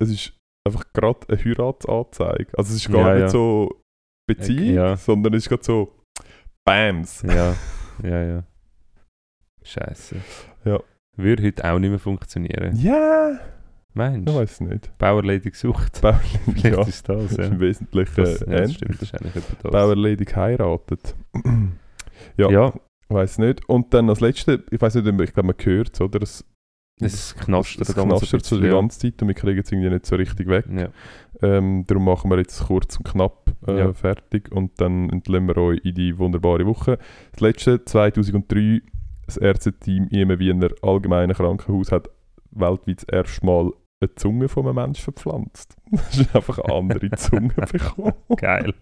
es ist einfach gerade eine Heiratsanzeige. Also es ist gar Ja, nicht ja. so Beziehung, Ja. sondern es ist gerade so Bams. ja, ja, ja. Scheiße. Ja. Würde heute auch nicht mehr funktionieren. Ja, Meinst ich du? weiß es nicht. Bauerledig gesucht. Bauerledig, Vielleicht ja, ist das, das ist ja. im Wesentlichen Das, ja, das stimmt wahrscheinlich das. Bauerledig heiratet. ja, ja, weiß nicht. Und dann als letzte, ich weiß nicht, ich glaube, man hört es, oder? Es, es knastert es ein knastert so bisschen, die ganze Zeit und wir kriegen es irgendwie nicht so richtig weg. Ja. Ähm, darum machen wir jetzt kurz und knapp äh, Ja. fertig und dann entlehnen wir euch in die wunderbare Woche. Das letzte, 2003, das Ärzteteam in einem Wiener allgemeinen Krankenhaus hat weltweit das erste Mal eine Zunge von einem Menschen verpflanzt. Das ist einfach eine andere Zunge bekommen. Geil.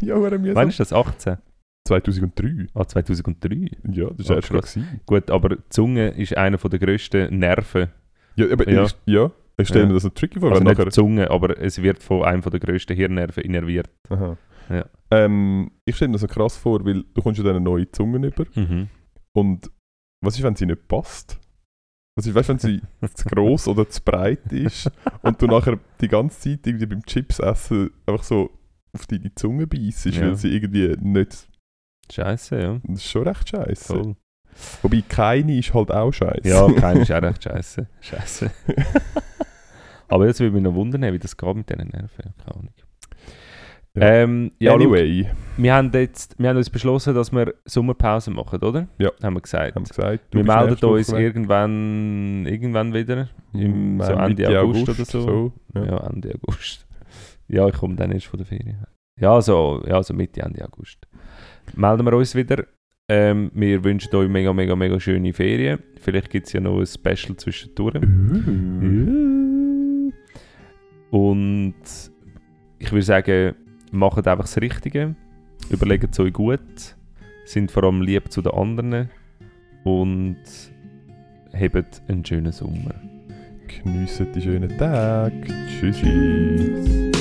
ja. Wann ist das? 18? 2003. Ah, 2003. Ja, das Ah, war erst gerade. krass. Gut, aber die Zunge ist einer der grössten Nerven. Ja, aber Ja. Ich, ja, ich stelle Ja. mir das noch tricky vor. Also nicht nachher, Zunge, aber es wird von einem der grössten Hirnnerven innerviert. aha. Ja. Ähm, ich stelle mir das so krass vor, weil du kommst ja dann eine neue Zunge über Mhm. und was ist, wenn sie nicht passt? Was ist, weißt, wenn sie zu gross oder zu breit ist und du nachher die ganze Zeit irgendwie beim Chips essen einfach so auf deine Zunge beißt, Ja. weil sie irgendwie nicht. Scheiße, ja. Das ist schon recht scheiße. Voll. Wobei keine ist halt auch scheiße. Ja, keiner ist auch recht scheiße. Scheiße. aber jetzt würde mich noch wundern, wie das geht mit diesen Nerven. Keine Ahnung. Ja. Ähm, ja, anyway, schau, wir, haben jetzt, wir haben uns beschlossen, dass wir Sommerpause machen, oder? Ja. Haben wir gesagt. haben wir gesagt. wir melden uns weg. irgendwann, irgendwann wieder. Im, so Ende Mitte August, oder so. ja. Ja. Ende August. Ja, ich komme dann erst von der Ferien. Ja, so, ja, so Mitte, Ende August. Melden wir uns wieder. Ähm, wir wünschen euch mega, mega, mega schöne Ferien. Vielleicht gibt es ja noch ein Special zwischendurch. Mhm. Und ich würde sagen, macht einfach das Richtige. Überlegt es euch gut. Sind vor allem lieb zu den anderen. Und habt einen schönen Sommer. Geniessen die schönen Tage. Tschüssi.